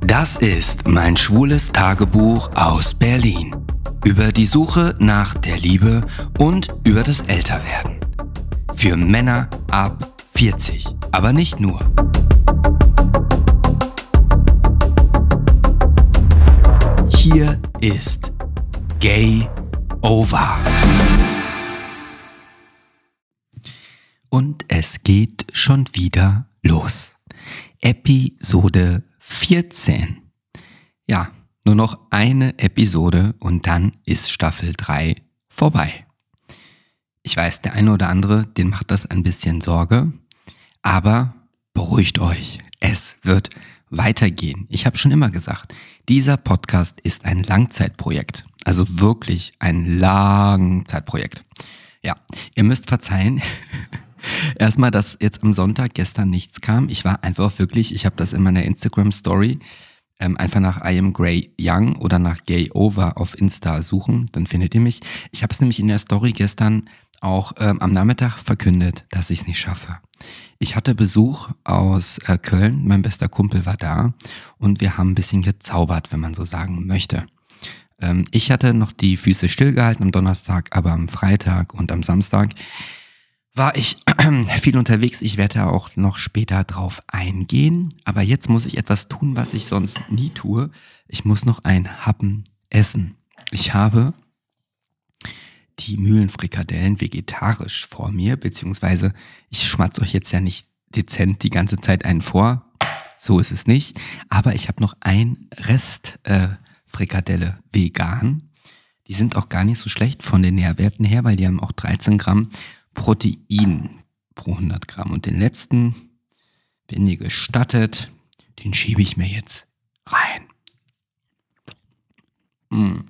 Das ist mein schwules Tagebuch aus Berlin. Über die Suche nach der Liebe und über das Älterwerden. Für Männer ab 40, aber nicht nur. Hier ist Gay Over. Und es geht schon wieder los. Episode 14. Ja, nur noch eine Episode und dann ist Staffel 3 vorbei. Ich weiß, der eine oder andere, den macht das ein bisschen Sorge, aber beruhigt euch, es wird weitergehen. Ich habe schon immer gesagt, dieser Podcast ist ein Langzeitprojekt, also wirklich ein Langzeitprojekt. Ja, ihr müsst verzeihen. Erstmal, dass jetzt am Sonntag gestern nichts kam. Ich war einfach wirklich, ich habe das in meiner Instagram Story ähm, einfach nach I am Grey Young oder nach Gay Over auf Insta suchen, dann findet ihr mich. Ich habe es nämlich in der Story gestern auch ähm, am Nachmittag verkündet, dass ich es nicht schaffe. Ich hatte Besuch aus äh, Köln, mein bester Kumpel war da und wir haben ein bisschen gezaubert, wenn man so sagen möchte. Ähm, ich hatte noch die Füße stillgehalten am Donnerstag, aber am Freitag und am Samstag war ich viel unterwegs. Ich werde auch noch später drauf eingehen. Aber jetzt muss ich etwas tun, was ich sonst nie tue. Ich muss noch ein Happen essen. Ich habe die Mühlenfrikadellen vegetarisch vor mir, beziehungsweise ich schmatze euch jetzt ja nicht dezent die ganze Zeit einen vor. So ist es nicht. Aber ich habe noch ein Rest äh, Frikadelle vegan. Die sind auch gar nicht so schlecht von den Nährwerten her, weil die haben auch 13 Gramm Protein pro 100 Gramm. Und den letzten, wenn ihr gestattet, den schiebe ich mir jetzt rein. Mm,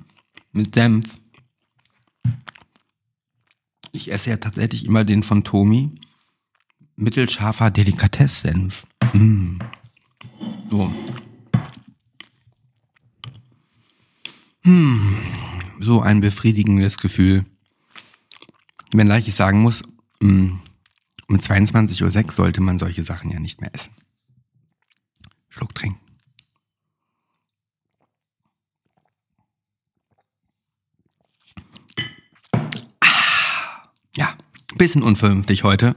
mit Senf. Ich esse ja tatsächlich immer den von Tomi. Mittelscharfer Delikatess-Senf. Mm. So. Hm. So ein befriedigendes Gefühl wenngleich ich sagen muss, mm, um 22.06 Uhr sollte man solche Sachen ja nicht mehr essen. Schluck trinken. Ah, ja, bisschen unvernünftig heute.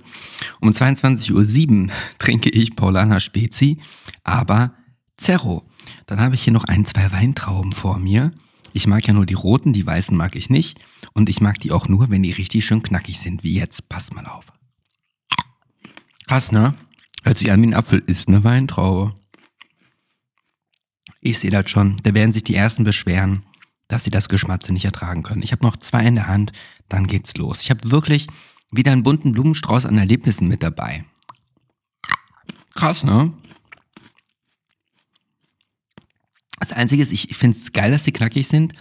Um 22.07 Uhr trinke ich Paulana Spezi, aber Zerro. Dann habe ich hier noch ein, zwei Weintrauben vor mir. Ich mag ja nur die roten, die weißen mag ich nicht. Und ich mag die auch nur, wenn die richtig schön knackig sind, wie jetzt. Passt mal auf. Krass, ne? Hört sich an wie ein Apfel, ist eine Weintraube. Ich sehe das schon. Da werden sich die Ersten beschweren, dass sie das Geschmatze nicht ertragen können. Ich habe noch zwei in der Hand, dann geht's los. Ich habe wirklich wieder einen bunten Blumenstrauß an Erlebnissen mit dabei. Krass, ne? Das Einzige ist, ich finde es geil, dass die knackig sind.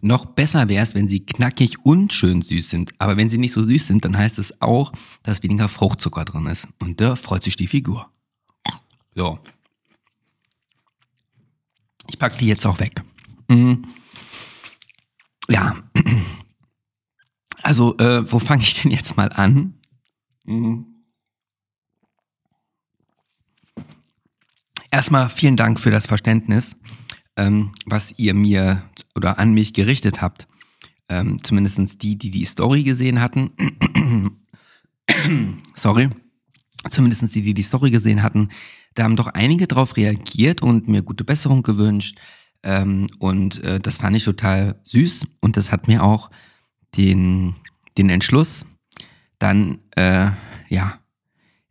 Noch besser wäre es, wenn sie knackig und schön süß sind. Aber wenn sie nicht so süß sind, dann heißt es auch, dass weniger Fruchtzucker drin ist. Und da freut sich die Figur. So. Ich packe die jetzt auch weg. Mhm. Ja. Also, äh, wo fange ich denn jetzt mal an? Mhm. Erstmal vielen Dank für das Verständnis ähm, was ihr mir oder an mich gerichtet habt. Ähm, Zumindest die, die die Story gesehen hatten. Sorry. Zumindest die, die die Story gesehen hatten. Da haben doch einige drauf reagiert und mir gute Besserung gewünscht. Ähm, und äh, das fand ich total süß. Und das hat mir auch den, den Entschluss dann, äh, ja,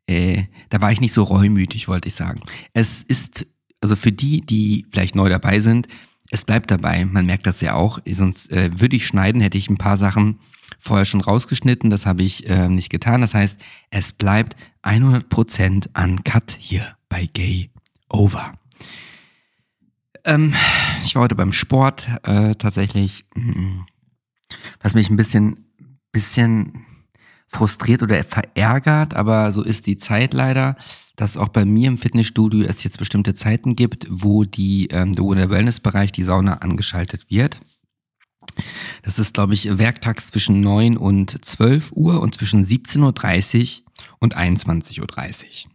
äh, da war ich nicht so reumütig, wollte ich sagen. Es ist also für die, die vielleicht neu dabei sind, es bleibt dabei. Man merkt das ja auch. Sonst äh, würde ich schneiden, hätte ich ein paar Sachen vorher schon rausgeschnitten. Das habe ich äh, nicht getan. Das heißt, es bleibt 100% uncut hier bei Gay Over. Ähm, ich war heute beim Sport äh, tatsächlich, was mich ein bisschen, bisschen frustriert oder verärgert, aber so ist die Zeit leider dass auch bei mir im Fitnessstudio es jetzt bestimmte Zeiten gibt, wo die, ähm, wo der Wellnessbereich die Sauna angeschaltet wird. Das ist, glaube ich, werktags zwischen 9 und 12 Uhr und zwischen 17.30 Uhr und 21.30 Uhr.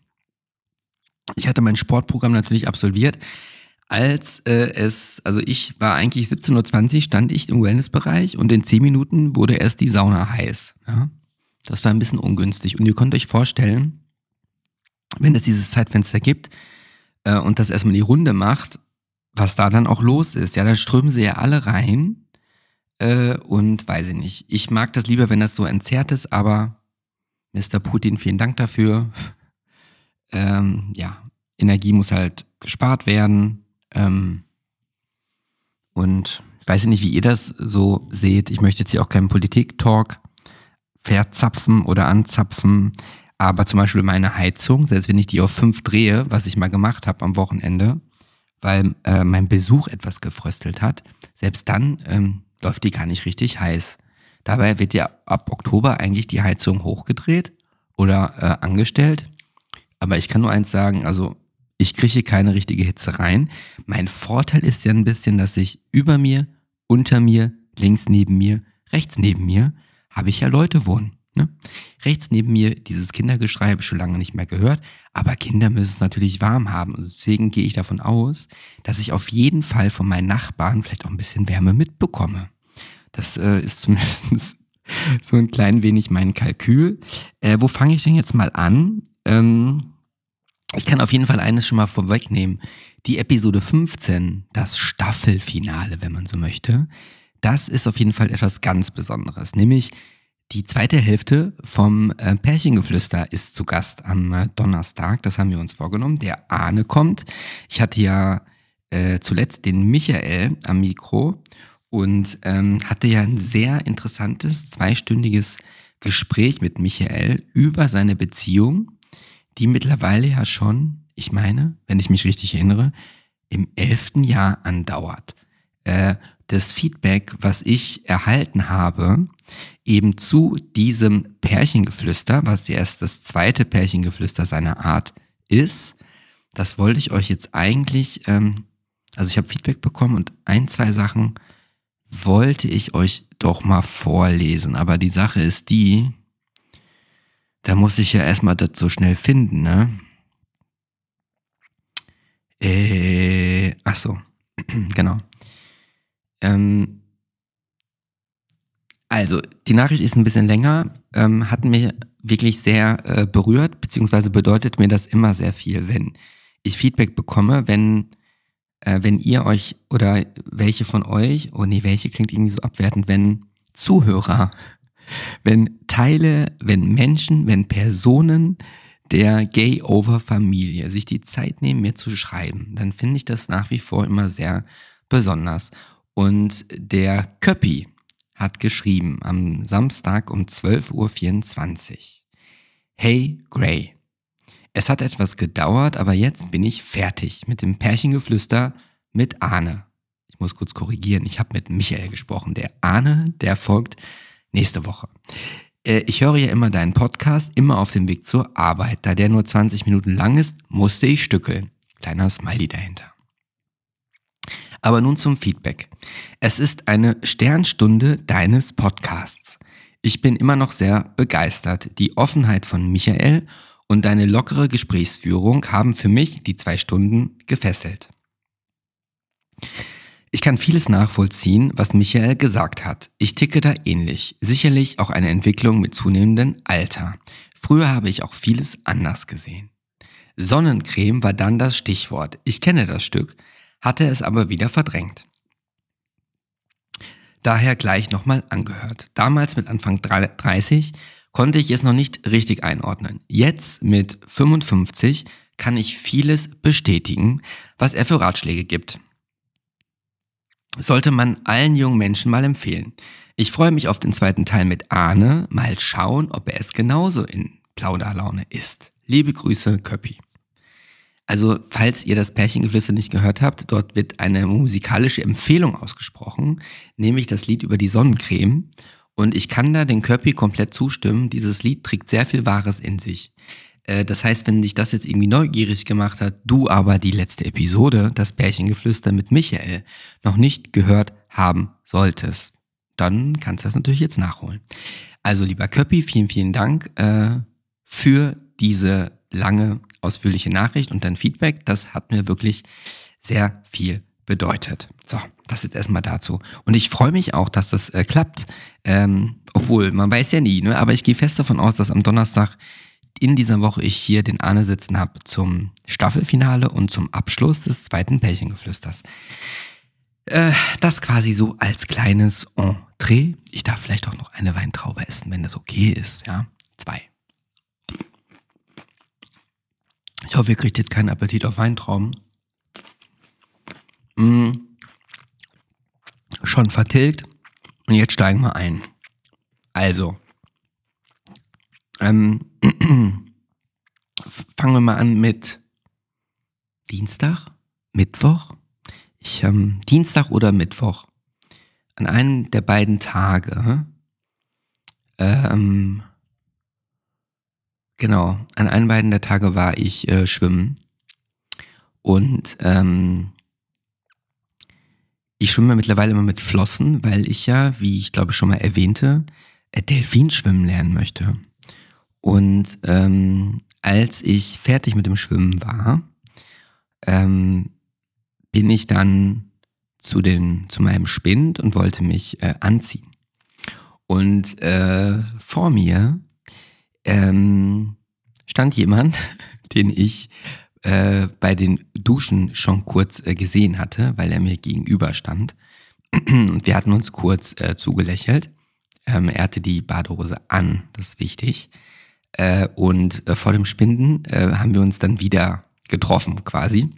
Ich hatte mein Sportprogramm natürlich absolviert. Als äh, es, also ich war eigentlich 17.20 Uhr, stand ich im Wellnessbereich und in 10 Minuten wurde erst die Sauna heiß. Ja? Das war ein bisschen ungünstig. Und ihr könnt euch vorstellen, wenn es dieses Zeitfenster gibt äh, und das erstmal die Runde macht, was da dann auch los ist. Ja, da strömen sie ja alle rein äh, und weiß ich nicht. Ich mag das lieber, wenn das so entzerrt ist, aber Mr. Putin, vielen Dank dafür. Ähm, ja, Energie muss halt gespart werden. Ähm, und ich weiß nicht, wie ihr das so seht. Ich möchte jetzt hier auch keinen Politik-Talk verzapfen oder anzapfen. Aber zum Beispiel meine Heizung, selbst wenn ich die auf fünf drehe, was ich mal gemacht habe am Wochenende, weil äh, mein Besuch etwas gefröstelt hat, selbst dann ähm, läuft die gar nicht richtig heiß. Dabei wird ja ab Oktober eigentlich die Heizung hochgedreht oder äh, angestellt. Aber ich kann nur eins sagen, also ich kriege keine richtige Hitze rein. Mein Vorteil ist ja ein bisschen, dass ich über mir, unter mir, links neben mir, rechts neben mir, habe ich ja Leute wohnen. Ne? Rechts neben mir dieses Kindergeschrei habe ich schon lange nicht mehr gehört, aber Kinder müssen es natürlich warm haben. Und deswegen gehe ich davon aus, dass ich auf jeden Fall von meinen Nachbarn vielleicht auch ein bisschen Wärme mitbekomme. Das äh, ist zumindest so ein klein wenig mein Kalkül. Äh, wo fange ich denn jetzt mal an? Ähm, ich kann auf jeden Fall eines schon mal vorwegnehmen. Die Episode 15, das Staffelfinale, wenn man so möchte, das ist auf jeden Fall etwas ganz Besonderes. Nämlich die zweite Hälfte vom äh, Pärchengeflüster ist zu Gast am äh, Donnerstag. Das haben wir uns vorgenommen. Der Ahne kommt. Ich hatte ja äh, zuletzt den Michael am Mikro und ähm, hatte ja ein sehr interessantes zweistündiges Gespräch mit Michael über seine Beziehung, die mittlerweile ja schon, ich meine, wenn ich mich richtig erinnere, im elften Jahr andauert. Äh, das Feedback, was ich erhalten habe, eben zu diesem Pärchengeflüster, was erst das zweite Pärchengeflüster seiner Art ist, das wollte ich euch jetzt eigentlich, ähm, also ich habe Feedback bekommen und ein, zwei Sachen wollte ich euch doch mal vorlesen. Aber die Sache ist die, da muss ich ja erstmal das so schnell finden, ne? Äh, ach so, genau. Ähm, also, die Nachricht ist ein bisschen länger, ähm, hat mich wirklich sehr äh, berührt, beziehungsweise bedeutet mir das immer sehr viel, wenn ich Feedback bekomme, wenn, äh, wenn ihr euch oder welche von euch, oh nee, welche klingt irgendwie so abwertend, wenn Zuhörer, wenn Teile, wenn Menschen, wenn Personen der Gay-Over-Familie sich die Zeit nehmen, mir zu schreiben, dann finde ich das nach wie vor immer sehr besonders. Und der Köppi hat geschrieben am Samstag um 12.24 Uhr. Hey Gray, es hat etwas gedauert, aber jetzt bin ich fertig mit dem Pärchengeflüster mit Arne. Ich muss kurz korrigieren, ich habe mit Michael gesprochen. Der Arne, der folgt nächste Woche. Äh, ich höre ja immer deinen Podcast, immer auf dem Weg zur Arbeit. Da der nur 20 Minuten lang ist, musste ich stückeln. Kleiner Smiley dahinter. Aber nun zum Feedback. Es ist eine Sternstunde deines Podcasts. Ich bin immer noch sehr begeistert. Die Offenheit von Michael und deine lockere Gesprächsführung haben für mich die zwei Stunden gefesselt. Ich kann vieles nachvollziehen, was Michael gesagt hat. Ich ticke da ähnlich. Sicherlich auch eine Entwicklung mit zunehmendem Alter. Früher habe ich auch vieles anders gesehen. Sonnencreme war dann das Stichwort. Ich kenne das Stück, hatte es aber wieder verdrängt. Daher gleich nochmal angehört. Damals mit Anfang 30 konnte ich es noch nicht richtig einordnen. Jetzt mit 55 kann ich vieles bestätigen, was er für Ratschläge gibt. Sollte man allen jungen Menschen mal empfehlen. Ich freue mich auf den zweiten Teil mit Arne. Mal schauen, ob er es genauso in Plauderlaune ist. Liebe Grüße, Köppi. Also, falls ihr das Pärchengeflüster nicht gehört habt, dort wird eine musikalische Empfehlung ausgesprochen, nämlich das Lied über die Sonnencreme. Und ich kann da den Köppi komplett zustimmen. Dieses Lied trägt sehr viel Wahres in sich. Äh, das heißt, wenn dich das jetzt irgendwie neugierig gemacht hat, du aber die letzte Episode, das Pärchengeflüster mit Michael, noch nicht gehört haben solltest, dann kannst du das natürlich jetzt nachholen. Also lieber Köppi, vielen, vielen Dank äh, für diese lange, ausführliche Nachricht und dann Feedback. Das hat mir wirklich sehr viel bedeutet. So, das ist erstmal dazu. Und ich freue mich auch, dass das äh, klappt. Ähm, obwohl, man weiß ja nie, ne? aber ich gehe fest davon aus, dass am Donnerstag in dieser Woche ich hier den Arne sitzen habe zum Staffelfinale und zum Abschluss des zweiten Pärchengeflüsters. Äh, das quasi so als kleines Entree. Ich darf vielleicht auch noch eine Weintraube essen, wenn das okay ist. Ja, zwei. Ich hoffe, ihr kriegt jetzt keinen Appetit auf Weintrauben. Mm. Schon vertilgt. Und jetzt steigen wir ein. Also, ähm, fangen wir mal an mit Dienstag, Mittwoch. Ich, ähm, Dienstag oder Mittwoch. An einem der beiden Tage, ähm, genau, an einem beiden der Tage war ich äh, schwimmen. Und ähm, ich schwimme mittlerweile immer mit Flossen, weil ich ja, wie ich glaube schon mal erwähnte, äh, Delfinschwimmen lernen möchte. Und ähm, als ich fertig mit dem Schwimmen war, ähm, bin ich dann zu, den, zu meinem Spind und wollte mich äh, anziehen. Und äh, vor mir ähm, stand jemand, den ich äh, bei den Duschen schon kurz äh, gesehen hatte, weil er mir gegenüber stand. Und wir hatten uns kurz äh, zugelächelt. Ähm, er hatte die Badehose an, das ist wichtig. Äh, und äh, vor dem Spinden äh, haben wir uns dann wieder getroffen quasi.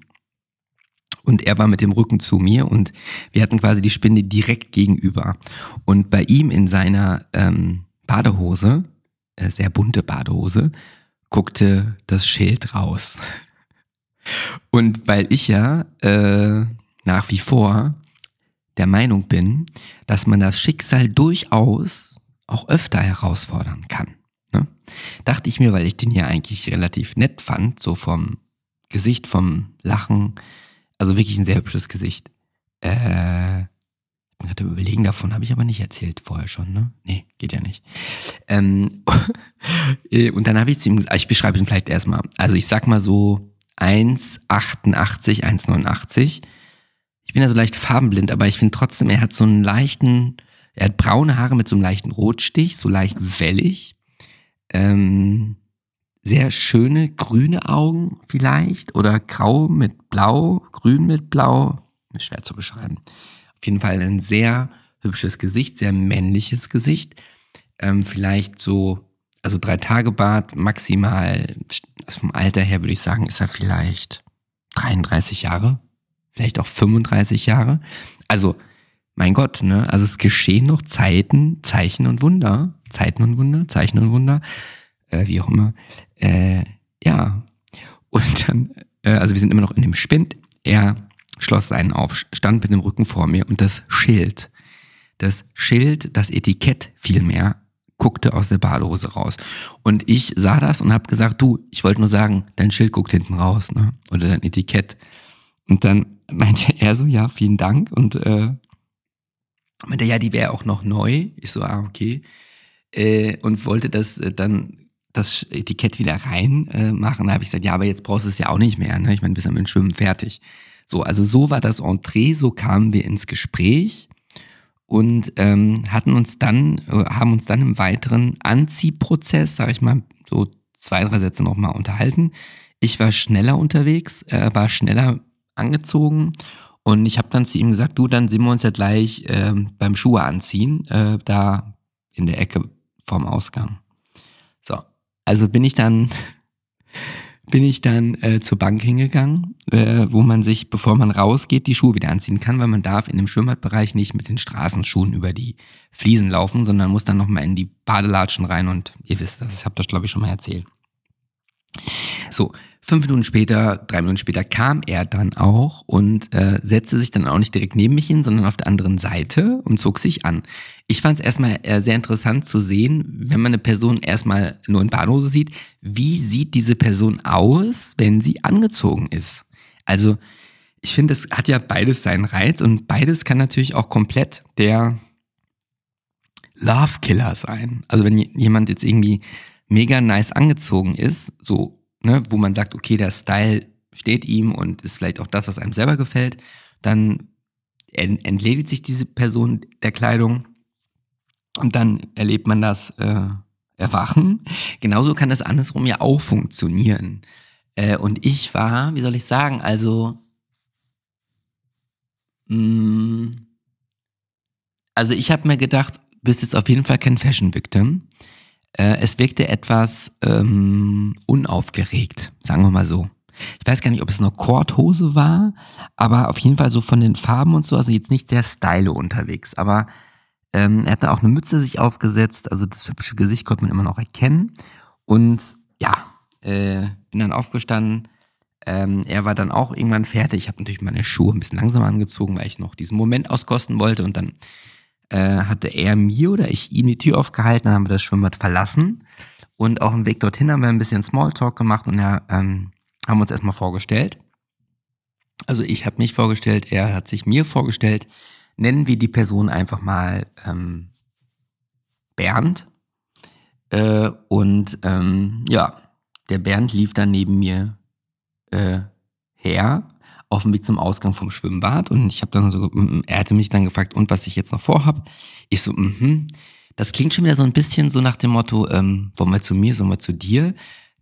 Und er war mit dem Rücken zu mir und wir hatten quasi die Spinde direkt gegenüber. Und bei ihm in seiner ähm, Badehose, sehr bunte Badehose, guckte das Schild raus. Und weil ich ja äh, nach wie vor der Meinung bin, dass man das Schicksal durchaus auch öfter herausfordern kann. Ne? Dachte ich mir, weil ich den ja eigentlich relativ nett fand, so vom Gesicht, vom Lachen, also wirklich ein sehr hübsches Gesicht. Äh, ich hatte überlegen, davon habe ich aber nicht erzählt vorher schon, ne? Nee, geht ja nicht. Ähm, und dann habe ich zu ihm gesagt, ich beschreibe ihn vielleicht erstmal. Also ich sag mal so 1,88, 1,89. Ich bin ja so leicht farbenblind, aber ich finde trotzdem, er hat so einen leichten, er hat braune Haare mit so einem leichten Rotstich, so leicht wellig. Ähm, sehr schöne grüne Augen vielleicht oder grau mit blau, grün mit blau. Schwer zu beschreiben. Auf jeden Fall ein sehr hübsches Gesicht, sehr männliches Gesicht. Ähm, vielleicht so, also drei Tage Bart, maximal, also vom Alter her würde ich sagen, ist er vielleicht 33 Jahre, vielleicht auch 35 Jahre. Also, mein Gott, ne? Also es geschehen noch Zeiten, Zeichen und Wunder. Zeiten und Wunder, Zeichen und Wunder, äh, wie auch immer. Äh, ja. Und dann, äh, also wir sind immer noch in dem Spind. Er schloss seinen auf, stand mit dem Rücken vor mir und das Schild, das Schild, das Etikett vielmehr, guckte aus der Badehose raus. Und ich sah das und habe gesagt, du, ich wollte nur sagen, dein Schild guckt hinten raus, ne? Oder dein Etikett. Und dann meinte er so, ja, vielen Dank. Und äh, meinte, ja, die wäre auch noch neu. Ich so, ah, okay. Äh, und wollte das äh, dann das Etikett wieder rein äh, machen. Da habe ich gesagt, ja, aber jetzt brauchst du es ja auch nicht mehr. Ne? Ich meine, mit dem Schwimmen fertig. So, also so war das Entree, so kamen wir ins Gespräch und ähm, hatten uns dann, äh, haben uns dann im weiteren Anziehprozess, sage ich mal, so zwei, drei Sätze nochmal unterhalten. Ich war schneller unterwegs, äh, war schneller angezogen und ich habe dann zu ihm gesagt, du, dann sehen wir uns ja gleich äh, beim Schuhe anziehen, äh, da in der Ecke vorm Ausgang. So, also bin ich dann bin ich dann äh, zur Bank hingegangen, äh, wo man sich, bevor man rausgeht, die Schuhe wieder anziehen kann, weil man darf in dem Schwimmbadbereich nicht mit den Straßenschuhen über die Fliesen laufen, sondern muss dann nochmal in die Badelatschen rein und ihr wisst das, ich habe das glaube ich schon mal erzählt. So, Fünf Minuten später, drei Minuten später kam er dann auch und äh, setzte sich dann auch nicht direkt neben mich hin, sondern auf der anderen Seite und zog sich an. Ich fand es erstmal äh, sehr interessant zu sehen, wenn man eine Person erstmal nur in Badehose sieht, wie sieht diese Person aus, wenn sie angezogen ist. Also ich finde, es hat ja beides seinen Reiz und beides kann natürlich auch komplett der Love Killer sein. Also wenn jemand jetzt irgendwie mega nice angezogen ist, so ne, wo man sagt, okay, der Style steht ihm und ist vielleicht auch das, was einem selber gefällt, dann entledigt sich diese Person der Kleidung und dann erlebt man das äh, Erwachen. Genauso kann das andersrum ja auch funktionieren. Äh, und ich war, wie soll ich sagen, also mh, mm, also ich habe mir gedacht, bist jetzt auf jeden Fall kein Fashion Victim. Äh, es wirkte etwas ähm, unaufgeregt, sagen wir mal so. Ich weiß gar nicht, ob es eine Korthose war, aber auf jeden Fall so von den Farben und so, also jetzt nicht sehr style unterwegs. Aber ähm, er hat dann auch eine Mütze sich aufgesetzt, also das hübsche Gesicht konnte man immer noch erkennen. Und ja, äh, bin dann aufgestanden. Ähm, er war dann auch irgendwann fertig. Ich habe natürlich meine Schuhe ein bisschen langsamer angezogen, weil ich noch diesen Moment auskosten wollte. Und dann äh, hatte er mir oder ich ihm die Tür aufgehalten, dann haben wir das Schwimmbad verlassen. Und auch im Weg dorthin haben wir ein bisschen Smalltalk gemacht und er ähm, haben uns erstmal vorgestellt. Also ich habe mich vorgestellt, er hat sich mir vorgestellt. Nennen wir die Person einfach mal ähm, Bernd. Äh, und ähm, ja, der Bernd lief dann neben mir äh, her auf dem Weg zum Ausgang vom Schwimmbad und ich habe dann so, er hatte mich dann gefragt, und was ich jetzt noch vorhab. Ich so, mhm. Das klingt schon wieder so ein bisschen so nach dem Motto, ähm, wollen wir zu mir, sollen wir zu dir?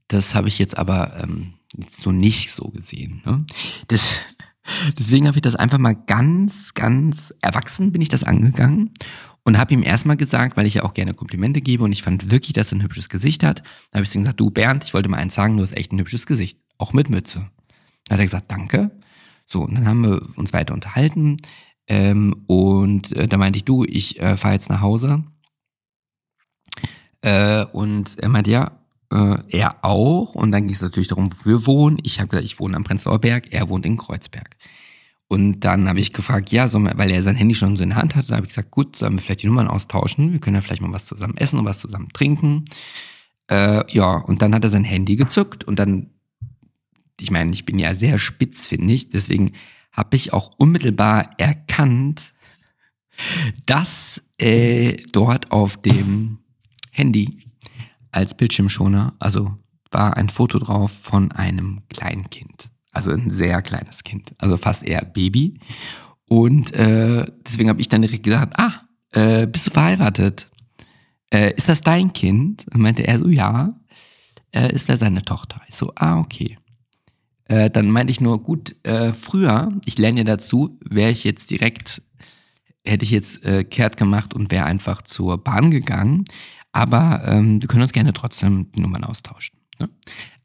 Das habe ich jetzt aber ähm, so nicht so gesehen. Ne? Das, deswegen habe ich das einfach mal ganz, ganz erwachsen bin ich das angegangen und habe ihm erstmal gesagt, weil ich ja auch gerne Komplimente gebe und ich fand wirklich, dass er ein hübsches Gesicht hat. Da habe ich ihm gesagt, du Bernd, ich wollte mal eins sagen, du hast echt ein hübsches Gesicht, auch mit Mütze. Da hat er gesagt, danke. So, und dann haben wir uns weiter unterhalten ähm, und äh, da meinte ich, du, ich äh, fahre jetzt nach Hause. Äh, und er meinte, ja, äh, er auch. Und dann ging es natürlich darum, wo wir wohnen. Ich habe gesagt, ich wohne am Prenzlauer Berg, er wohnt in Kreuzberg. Und dann habe ich gefragt, ja, wir, weil er sein Handy schon so in der Hand hatte, habe ich gesagt, gut, sollen wir vielleicht die Nummern austauschen? Wir können ja vielleicht mal was zusammen essen und was zusammen trinken. Äh, ja, und dann hat er sein Handy gezückt und dann, ich meine, ich bin ja sehr spitz, finde ich, deswegen habe ich auch unmittelbar erkannt, dass äh, dort auf dem Handy als Bildschirmschoner, also war ein Foto drauf von einem Kleinkind. Also ein sehr kleines Kind, also fast eher Baby. Und äh, deswegen habe ich dann direkt gesagt, ah, äh, bist du verheiratet? Äh, ist das dein Kind? Und meinte er so, ja. Äh, es wäre seine Tochter. Ich so, ah, okay. Äh, dann meinte ich nur, gut, äh, früher, ich lerne ja dazu, wäre ich jetzt direkt, hätte ich jetzt äh, kehrt gemacht und wäre einfach zur Bahn gegangen. Aber ähm, wir können uns gerne trotzdem die Nummern austauschen. Ne?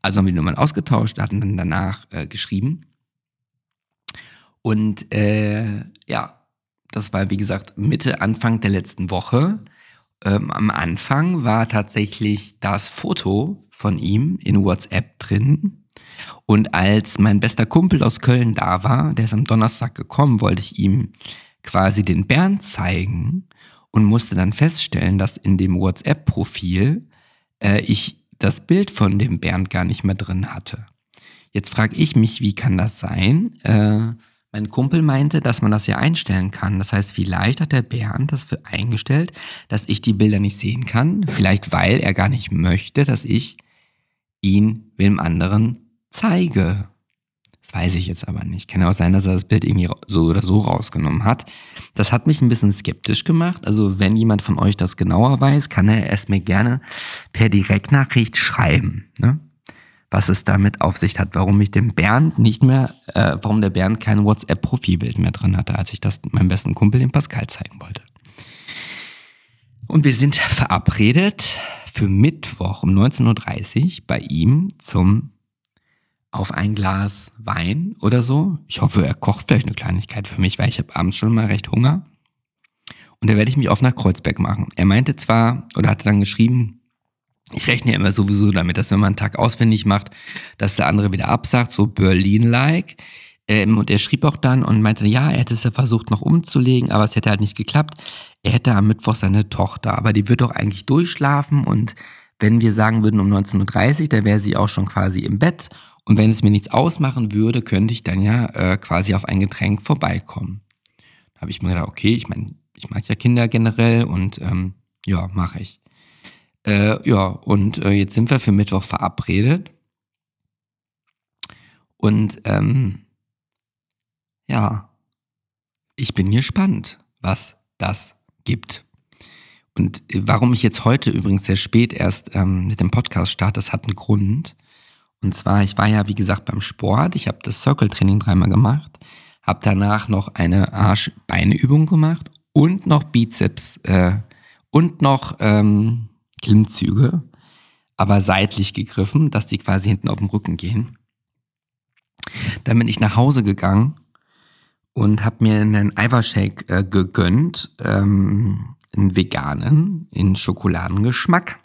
Also haben wir die Nummern ausgetauscht, hatten dann danach äh, geschrieben. Und äh, ja, das war wie gesagt Mitte, Anfang der letzten Woche. Ähm, am Anfang war tatsächlich das Foto von ihm in WhatsApp drin. Und als mein bester Kumpel aus Köln da war, der ist am Donnerstag gekommen, wollte ich ihm quasi den Bernd zeigen und musste dann feststellen, dass in dem WhatsApp-Profil äh, ich das Bild von dem Bernd gar nicht mehr drin hatte. Jetzt frage ich mich, wie kann das sein? Äh, mein Kumpel meinte, dass man das ja einstellen kann. Das heißt, vielleicht hat der Bernd das für eingestellt, dass ich die Bilder nicht sehen kann. Vielleicht weil er gar nicht möchte, dass ich ihn wem anderen zeige. Das weiß ich jetzt aber nicht. Kann ja auch sein, dass er das Bild irgendwie so oder so rausgenommen hat. Das hat mich ein bisschen skeptisch gemacht. Also wenn jemand von euch das genauer weiß, kann er es mir gerne per Direktnachricht schreiben. Ne? Was es damit auf sich hat, warum ich dem Bernd nicht mehr, äh, warum der Bernd kein WhatsApp-Profilbild mehr drin hatte, als ich das meinem besten Kumpel, dem Pascal, zeigen wollte. Und wir sind verabredet für Mittwoch um 19.30 Uhr bei ihm zum auf ein Glas Wein oder so. Ich hoffe, er kocht vielleicht eine Kleinigkeit für mich, weil ich habe abends schon mal recht Hunger. Und da werde ich mich auf nach Kreuzberg machen. Er meinte zwar, oder hatte dann geschrieben, ich rechne ja immer sowieso damit, dass wenn man einen Tag auswendig macht, dass der andere wieder absagt, so Berlin-like. Ähm, und er schrieb auch dann und meinte, ja, er hätte es ja versucht noch umzulegen, aber es hätte halt nicht geklappt. Er hätte am Mittwoch seine Tochter, aber die wird doch eigentlich durchschlafen und wenn wir sagen würden um 19.30 Uhr, da wäre sie auch schon quasi im Bett und wenn es mir nichts ausmachen würde, könnte ich dann ja äh, quasi auf ein Getränk vorbeikommen. Da habe ich mir gedacht, okay, ich meine, ich mag ja Kinder generell und ähm, ja, mache ich. Äh, ja, und äh, jetzt sind wir für Mittwoch verabredet. Und ähm, ja, ich bin gespannt, was das gibt. Und warum ich jetzt heute übrigens sehr spät erst ähm, mit dem Podcast starte, das hat einen Grund. Und zwar, ich war ja, wie gesagt, beim Sport. Ich habe das Circle-Training dreimal gemacht, habe danach noch eine Arsch-Beine-Übung gemacht und noch Bizeps äh, und noch ähm, Klimmzüge, aber seitlich gegriffen, dass die quasi hinten auf dem Rücken gehen. Dann bin ich nach Hause gegangen und habe mir einen Eiweißshake äh, gegönnt, ähm, einen veganen, in Schokoladengeschmack.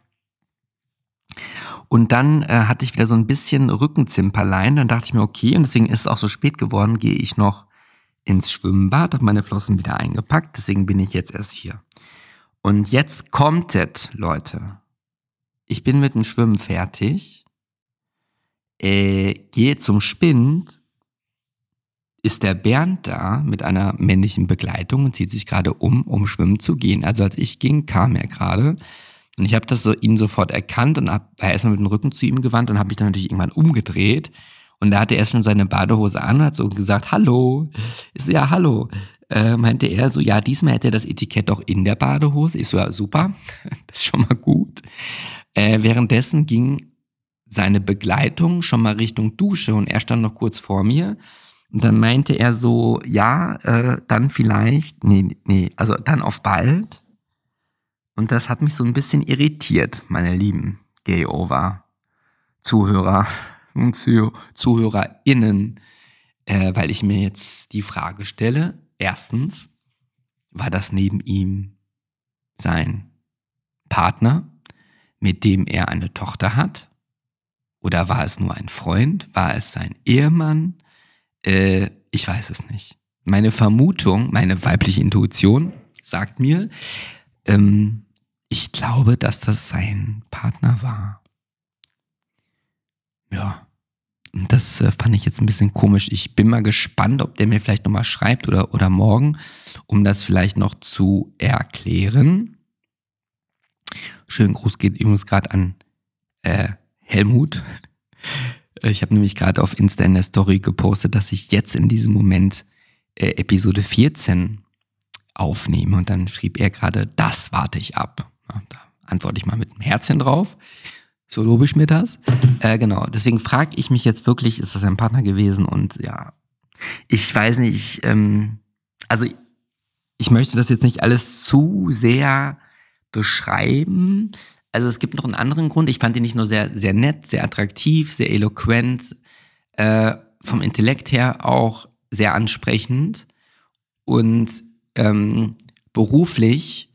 Und dann äh, hatte ich wieder so ein bisschen Rückenzimperlein. Dann dachte ich mir, okay, und deswegen ist es auch so spät geworden, gehe ich noch ins Schwimmbad, habe meine Flossen wieder eingepackt. Deswegen bin ich jetzt erst hier. Und jetzt kommt es, Leute. Ich bin mit dem Schwimmen fertig, äh, gehe zum Spind, ist der Bernd da mit einer männlichen Begleitung und zieht sich gerade um, um schwimmen zu gehen. Also als ich ging, kam er gerade. Und ich habe das so ihn sofort erkannt und hab, war erstmal mit dem Rücken zu ihm gewandt und habe mich dann natürlich irgendwann umgedreht. Und da hatte er schon seine Badehose an und hat so gesagt, hallo. Ich so, ja, hallo. Äh, meinte er so, ja, diesmal hätte er das Etikett doch in der Badehose. Ich so, ja, super, das ist schon mal gut. Äh, währenddessen ging seine Begleitung schon mal Richtung Dusche und er stand noch kurz vor mir und dann meinte er so, ja, äh, dann vielleicht, nee, nee, also dann auf bald. Und das hat mich so ein bisschen irritiert, meine lieben Gay-Over-Zuhörer und ZuhörerInnen, äh, weil ich mir jetzt die Frage stelle, erstens, war das neben ihm sein Partner, mit dem er eine Tochter hat? Oder war es nur ein Freund? War es sein Ehemann? Äh, ich weiß es nicht. Meine Vermutung, meine weibliche Intuition sagt mir, ähm, ich glaube, dass das sein Partner war. Ja. Und das äh, fand ich jetzt ein bisschen komisch. Ich bin mal gespannt, ob der mir vielleicht nochmal schreibt oder, oder morgen, um das vielleicht noch zu erklären. Schönen Gruß geht übrigens gerade an äh, Helmut. Ich habe nämlich gerade auf Insta in der Story gepostet, dass ich jetzt in diesem Moment äh, Episode 14 aufnehme. Und dann schrieb er gerade, das warte ich ab. Da antworte ich mal mit einem Herzchen drauf. So lobe ich mir das. Äh, genau, deswegen frage ich mich jetzt wirklich, ist das ein Partner gewesen? Und ja, ich weiß nicht, ähm, also ich möchte das jetzt nicht alles zu sehr beschreiben, also es gibt noch einen anderen Grund. Ich fand ihn nicht nur sehr, sehr nett, sehr attraktiv, sehr eloquent, äh, vom Intellekt her auch sehr ansprechend und ähm, beruflich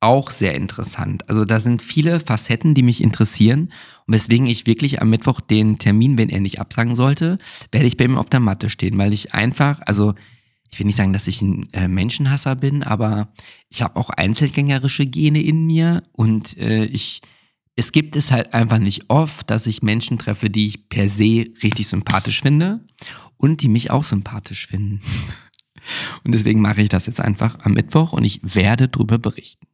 auch sehr interessant. Also da sind viele Facetten, die mich interessieren und weswegen ich wirklich am Mittwoch den Termin, wenn er nicht absagen sollte, werde ich bei ihm auf der Matte stehen, weil ich einfach, also ich will nicht sagen, dass ich ein äh, Menschenhasser bin, aber ich habe auch einzelgängerische Gene in mir und äh, ich es gibt es halt einfach nicht oft, dass ich Menschen treffe, die ich per se richtig sympathisch finde und die mich auch sympathisch finden. Und deswegen mache ich das jetzt einfach am Mittwoch und ich werde darüber berichten.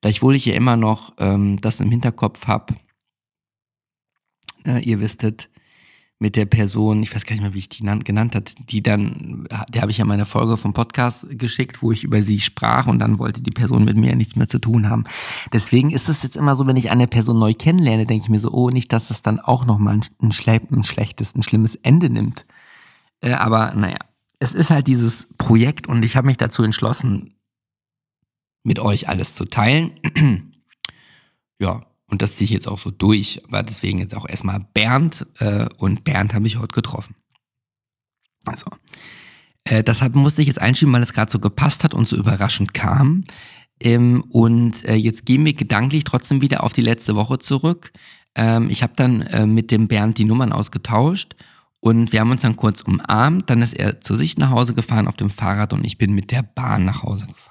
Da ich ja immer noch ähm, das im Hinterkopf habe, äh, ihr wisstet, mit der Person, ich weiß gar nicht mehr, wie ich die genannt hat, die dann, der habe ich ja meine Folge vom Podcast geschickt, wo ich über sie sprach und dann wollte die Person mit mir nichts mehr zu tun haben. Deswegen ist es jetzt immer so, wenn ich eine Person neu kennenlerne, denke ich mir so, oh, nicht, dass das dann auch nochmal ein, ein, ein schlechtes, ein schlimmes Ende nimmt. Äh, aber naja, es ist halt dieses Projekt und ich habe mich dazu entschlossen, mit euch alles zu teilen. ja, und das ziehe ich jetzt auch so durch. Aber deswegen jetzt auch erstmal Bernd. Äh, und Bernd habe ich heute getroffen. Also. Äh, deshalb musste ich jetzt einschieben, weil es gerade so gepasst hat und so überraschend kam. Ähm, und äh, jetzt gehen wir gedanklich trotzdem wieder auf die letzte Woche zurück. Ähm, ich habe dann äh, mit dem Bernd die Nummern ausgetauscht und wir haben uns dann kurz umarmt. Dann ist er zu sich nach Hause gefahren auf dem Fahrrad und ich bin mit der Bahn nach Hause gefahren.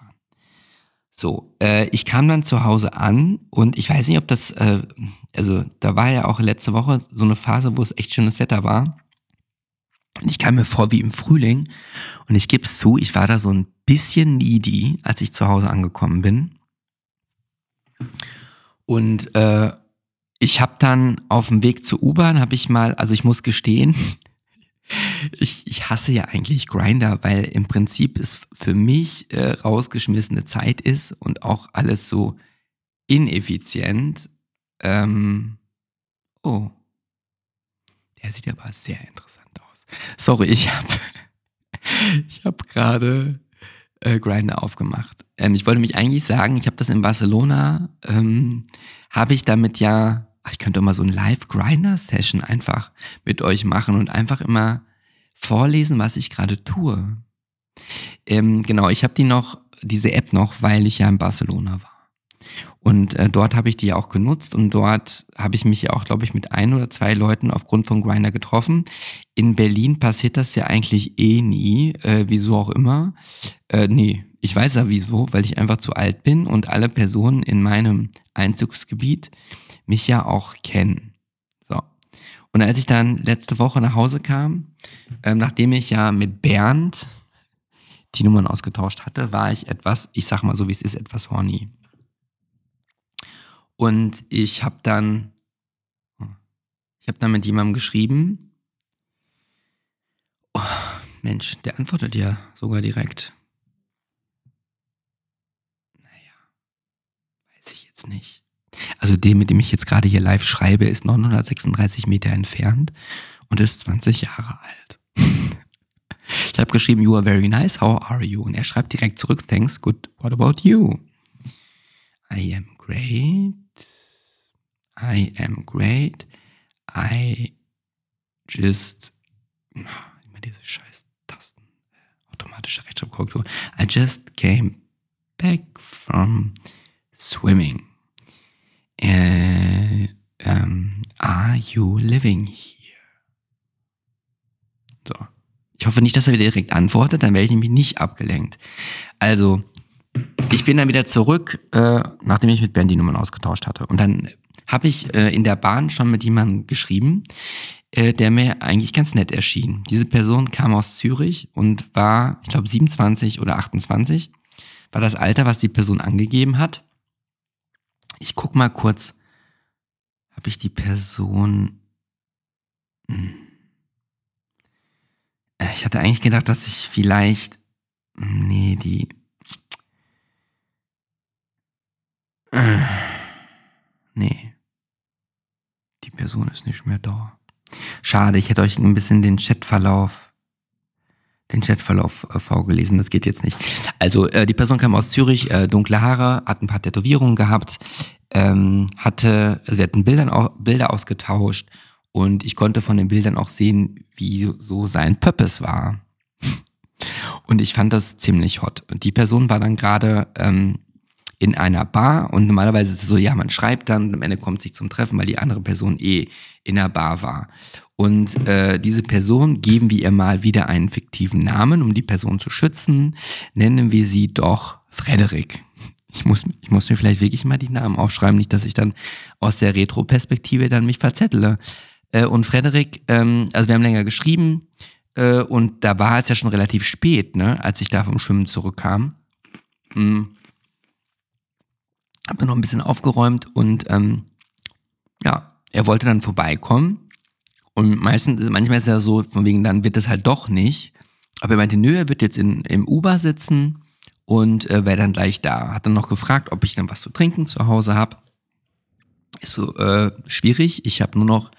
So, äh, ich kam dann zu Hause an und ich weiß nicht, ob das, äh, also da war ja auch letzte Woche so eine Phase, wo es echt schönes Wetter war. Und ich kam mir vor wie im Frühling und ich gebe es zu, ich war da so ein bisschen needy, als ich zu Hause angekommen bin. Und äh, ich habe dann auf dem Weg zur U-Bahn, habe ich mal, also ich muss gestehen, ich, ich hasse ja eigentlich Grinder, weil im Prinzip es für mich äh, rausgeschmissene Zeit ist und auch alles so ineffizient. Ähm, oh, der sieht aber sehr interessant aus. Sorry, ich habe ich hab gerade äh, Grinder aufgemacht. Ähm, ich wollte mich eigentlich sagen, ich habe das in Barcelona, ähm, habe ich damit ja, ich könnte mal so ein Live-Grinder-Session einfach mit euch machen und einfach immer vorlesen, was ich gerade tue. Ähm, genau, ich habe die noch, diese App noch, weil ich ja in Barcelona war. Und äh, dort habe ich die auch genutzt und dort habe ich mich ja auch, glaube ich, mit ein oder zwei Leuten aufgrund von Grinder getroffen. In Berlin passiert das ja eigentlich eh nie, äh, wieso auch immer. Äh, nee, ich weiß ja wieso, weil ich einfach zu alt bin und alle Personen in meinem Einzugsgebiet mich ja auch kennen. So. Und als ich dann letzte Woche nach Hause kam, äh, nachdem ich ja mit Bernd die Nummern ausgetauscht hatte, war ich etwas, ich sag mal so wie es ist, etwas horny. Und ich habe dann, ich habe dann mit jemandem geschrieben. Oh, Mensch, der antwortet ja sogar direkt. Naja, weiß ich jetzt nicht. Also dem, mit dem ich jetzt gerade hier live schreibe, ist 936 Meter entfernt und ist 20 Jahre alt. ich habe geschrieben, you are very nice, how are you? Und er schreibt direkt zurück, thanks, good, what about you? I am great. I am great. I just, immer diese scheiß Tasten, äh, automatische Rechtschreibkorrektur. I just came back from swimming. Uh, um, are you living here? So. Ich hoffe nicht, dass er wieder direkt antwortet, dann werde ich nämlich nicht abgelenkt. Also, ich bin dann wieder zurück, äh, nachdem ich mit Ben die Nummern ausgetauscht hatte. Und dann habe ich äh, in der Bahn schon mit jemandem geschrieben, äh, der mir eigentlich ganz nett erschien. Diese Person kam aus Zürich und war, ich glaube, 27 oder 28, war das Alter, was die Person angegeben hat. Ich guck mal kurz, habe ich die Person... Hm. Äh, ich hatte eigentlich gedacht, dass ich vielleicht... Hm, nee, die... Äh, nee. Die Person ist nicht mehr da. Schade, ich hätte euch ein bisschen den Chatverlauf, den Chatverlauf äh, vorgelesen. Das geht jetzt nicht. Also äh, die Person kam aus Zürich, äh, dunkle Haare, hat ein paar Tätowierungen gehabt, ähm, hatte, also wir hatten Bildern, Bilder ausgetauscht und ich konnte von den Bildern auch sehen, wie so sein Purpose war. Und ich fand das ziemlich hot. Und die Person war dann gerade ähm, in einer Bar und normalerweise ist es so, ja, man schreibt dann, am Ende kommt sich zum Treffen, weil die andere Person eh in der Bar war. Und äh, diese Person geben wir ihr mal wieder einen fiktiven Namen, um die Person zu schützen. Nennen wir sie doch Frederik. Ich muss, ich muss mir vielleicht wirklich mal die Namen aufschreiben, nicht, dass ich dann aus der Retro-Perspektive dann mich verzettle. Äh, und Frederik, ähm, also wir haben länger geschrieben äh, und da war es ja schon relativ spät, ne, als ich da vom Schwimmen zurückkam. Mhm habe noch ein bisschen aufgeräumt und ähm, ja, er wollte dann vorbeikommen. Und meistens, manchmal ist er so, von wegen, dann wird es halt doch nicht. Aber er meinte, nö, er wird jetzt in, im Uber sitzen und äh, wäre dann gleich da. Hat dann noch gefragt, ob ich dann was zu trinken zu Hause habe. Ist so äh, schwierig. Ich habe nur noch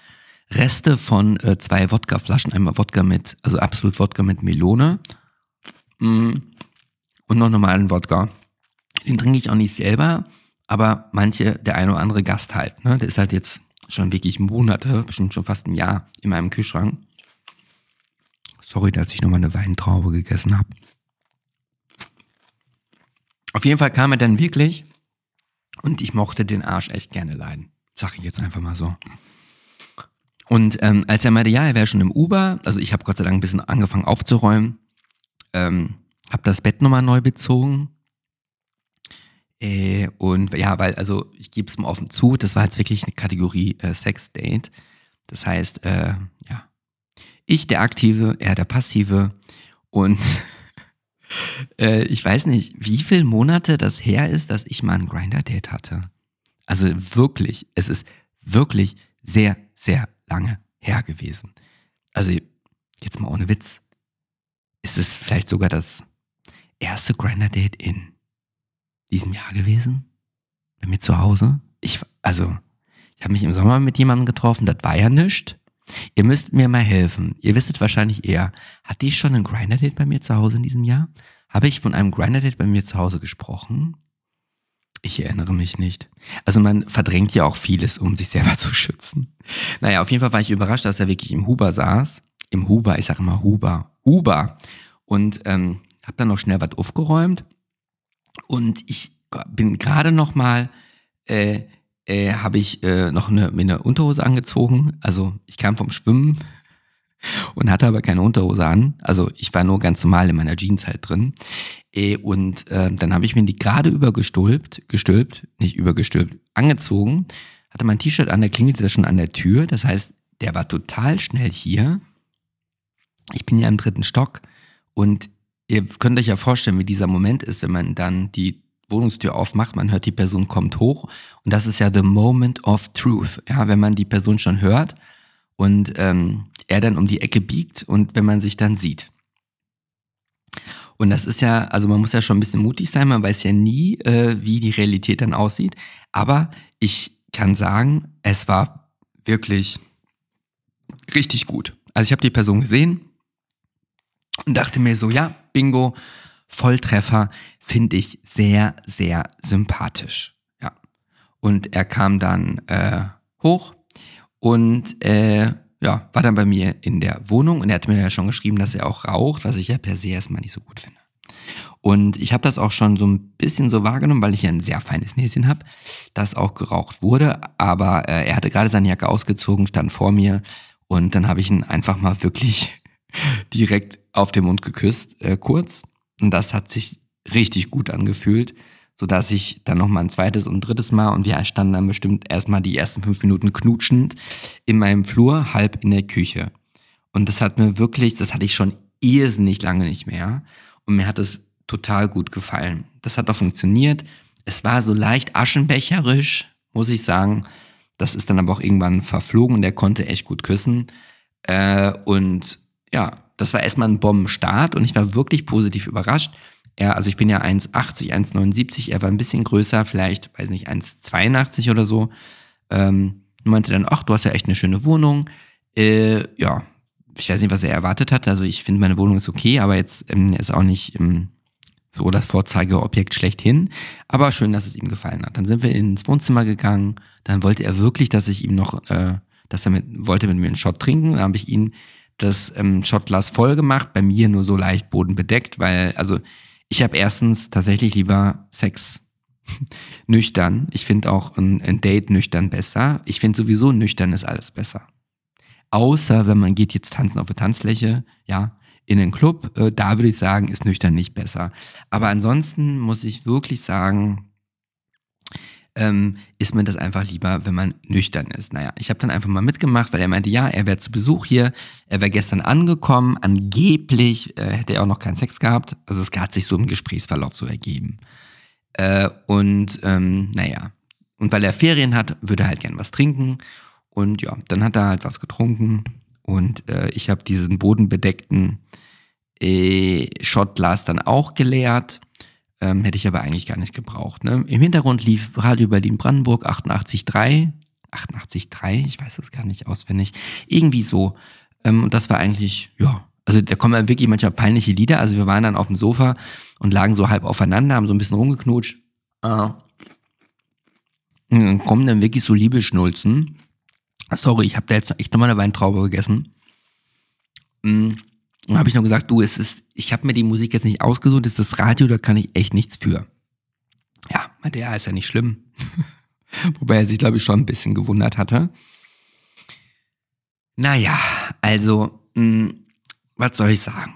Reste von äh, zwei Wodkaflaschen. Einmal Wodka mit, also absolut Wodka mit Melone. Mm, und noch normalen Wodka. Den trinke ich auch nicht selber aber manche, der eine oder andere Gast halt, ne, der ist halt jetzt schon wirklich Monate, bestimmt schon fast ein Jahr in meinem Kühlschrank. Sorry, dass ich nochmal eine Weintraube gegessen habe. Auf jeden Fall kam er dann wirklich und ich mochte den Arsch echt gerne leiden. Sag ich jetzt einfach mal so. Und ähm, als er meinte, ja, er wäre schon im Uber, also ich habe Gott sei Dank ein bisschen angefangen aufzuräumen, ähm, habe das Bett nochmal neu bezogen äh, und ja, weil, also ich gebe es mal offen zu, das war jetzt wirklich eine Kategorie äh, Sex-Date. Das heißt, äh, ja, ich der Aktive, er der Passive. Und äh, ich weiß nicht, wie viele Monate das her ist, dass ich mal ein Grinder-Date hatte. Also wirklich, es ist wirklich sehr, sehr lange her gewesen. Also jetzt mal ohne Witz, ist es vielleicht sogar das erste Grinder-Date in diesem Jahr gewesen? Bei mir zu Hause? Ich, also, ich habe mich im Sommer mit jemandem getroffen, das war ja nichts. Ihr müsst mir mal helfen. Ihr wisst wahrscheinlich eher, hatte ich schon ein Grinder-Date bei mir zu Hause in diesem Jahr? Habe ich von einem Grinder-Date bei mir zu Hause gesprochen? Ich erinnere mich nicht. Also man verdrängt ja auch vieles, um sich selber zu schützen. Naja, auf jeden Fall war ich überrascht, dass er wirklich im Huber saß. Im Huber, ich sage immer Huber. Huber. Und ähm, habe dann noch schnell was aufgeräumt. Und ich bin gerade noch mal, äh, äh, habe ich äh, noch eine, mir eine Unterhose angezogen. Also ich kam vom Schwimmen und hatte aber keine Unterhose an. Also ich war nur ganz normal in meiner Jeans halt drin. Äh, und äh, dann habe ich mir die gerade übergestülpt, gestülpt, nicht übergestülpt, angezogen, hatte mein T-Shirt an, der klingelte schon an der Tür. Das heißt, der war total schnell hier. Ich bin ja im dritten Stock und ihr könnt euch ja vorstellen, wie dieser Moment ist, wenn man dann die Wohnungstür aufmacht, man hört, die Person kommt hoch und das ist ja the moment of truth. Ja, wenn man die Person schon hört und ähm, er dann um die Ecke biegt und wenn man sich dann sieht. Und das ist ja, also man muss ja schon ein bisschen mutig sein, man weiß ja nie, äh, wie die Realität dann aussieht. Aber ich kann sagen, es war wirklich richtig gut. Also ich habe die Person gesehen und dachte mir so, ja, bingo, Volltreffer, finde ich sehr, sehr sympathisch. Ja. Und er kam dann äh, hoch und äh, ja, war dann bei mir in der Wohnung und er hat mir ja schon geschrieben, dass er auch raucht, was ich ja per se erstmal nicht so gut finde. Und ich habe das auch schon so ein bisschen so wahrgenommen, weil ich ja ein sehr feines Näschen habe, dass auch geraucht wurde. Aber äh, er hatte gerade seine Jacke ausgezogen, stand vor mir und dann habe ich ihn einfach mal wirklich direkt auf den Mund geküsst, äh, kurz. Und das hat sich richtig gut angefühlt so dass ich dann noch mal ein zweites und drittes Mal und wir standen dann bestimmt erstmal die ersten fünf Minuten knutschend in meinem Flur, halb in der Küche. Und das hat mir wirklich, das hatte ich schon irrsinnig lange nicht mehr. Und mir hat es total gut gefallen. Das hat auch funktioniert. Es war so leicht aschenbecherisch, muss ich sagen. Das ist dann aber auch irgendwann verflogen und der konnte echt gut küssen. Äh, und ja, das war erstmal ein Bombenstart und ich war wirklich positiv überrascht. Er, also ich bin ja 1,80, 1,79, er war ein bisschen größer, vielleicht, weiß nicht, 1,82 oder so. Ähm, meinte dann, ach, du hast ja echt eine schöne Wohnung. Äh, ja, ich weiß nicht, was er erwartet hat. Also ich finde, meine Wohnung ist okay, aber jetzt ähm, ist auch nicht ähm, so das Vorzeigeobjekt schlechthin. Aber schön, dass es ihm gefallen hat. Dann sind wir ins Wohnzimmer gegangen. Dann wollte er wirklich, dass ich ihm noch, äh, dass er mit, wollte mit mir einen Shot trinken. Dann habe ich ihn das ähm, Shotglas voll gemacht, bei mir nur so leicht bodenbedeckt, weil, also ich habe erstens tatsächlich lieber Sex nüchtern. Ich finde auch ein, ein, Date nüchtern besser. Ich finde sowieso nüchtern ist alles besser. Außer wenn man geht jetzt tanzen auf der Tanzfläche, ja, in einen Club, äh, da würde ich sagen, ist nüchtern nicht besser. Aber ansonsten muss ich wirklich sagen, ähm, ist mir das einfach lieber, wenn man nüchtern ist. Naja, ich habe dann einfach mal mitgemacht, weil er meinte, ja, er wäre zu Besuch hier, er wäre gestern angekommen, angeblich äh, hätte er auch noch keinen Sex gehabt. Also es hat sich so im Gesprächsverlauf so ergeben. Äh, und ähm, naja, und weil er Ferien hat, würde er halt gern was trinken. Und ja, dann hat er halt was getrunken und äh, ich habe diesen bodenbedeckten äh, Shotglas dann auch geleert ähm, hätte ich aber eigentlich gar nicht gebraucht. Ne? Im Hintergrund lief Radio Berlin-Brandenburg 88.3. 88.3, ich weiß das gar nicht auswendig. Irgendwie so. Ähm, und das war eigentlich, ja, also da kommen ja wirklich manchmal peinliche Lieder. Also wir waren dann auf dem Sofa und lagen so halb aufeinander, haben so ein bisschen rumgeknutscht. Äh, und dann kommen dann wirklich so Liebesschnulzen. Sorry, ich habe da jetzt echt nochmal eine Weintraube gegessen. Mm. Und habe ich noch gesagt, du, es ist, ich habe mir die Musik jetzt nicht ausgesucht, es ist das Radio, da kann ich echt nichts für. Ja, meinte er, ist ja nicht schlimm. Wobei er sich, glaube ich, schon ein bisschen gewundert hatte. Naja, also, mh, hm, was soll ich sagen?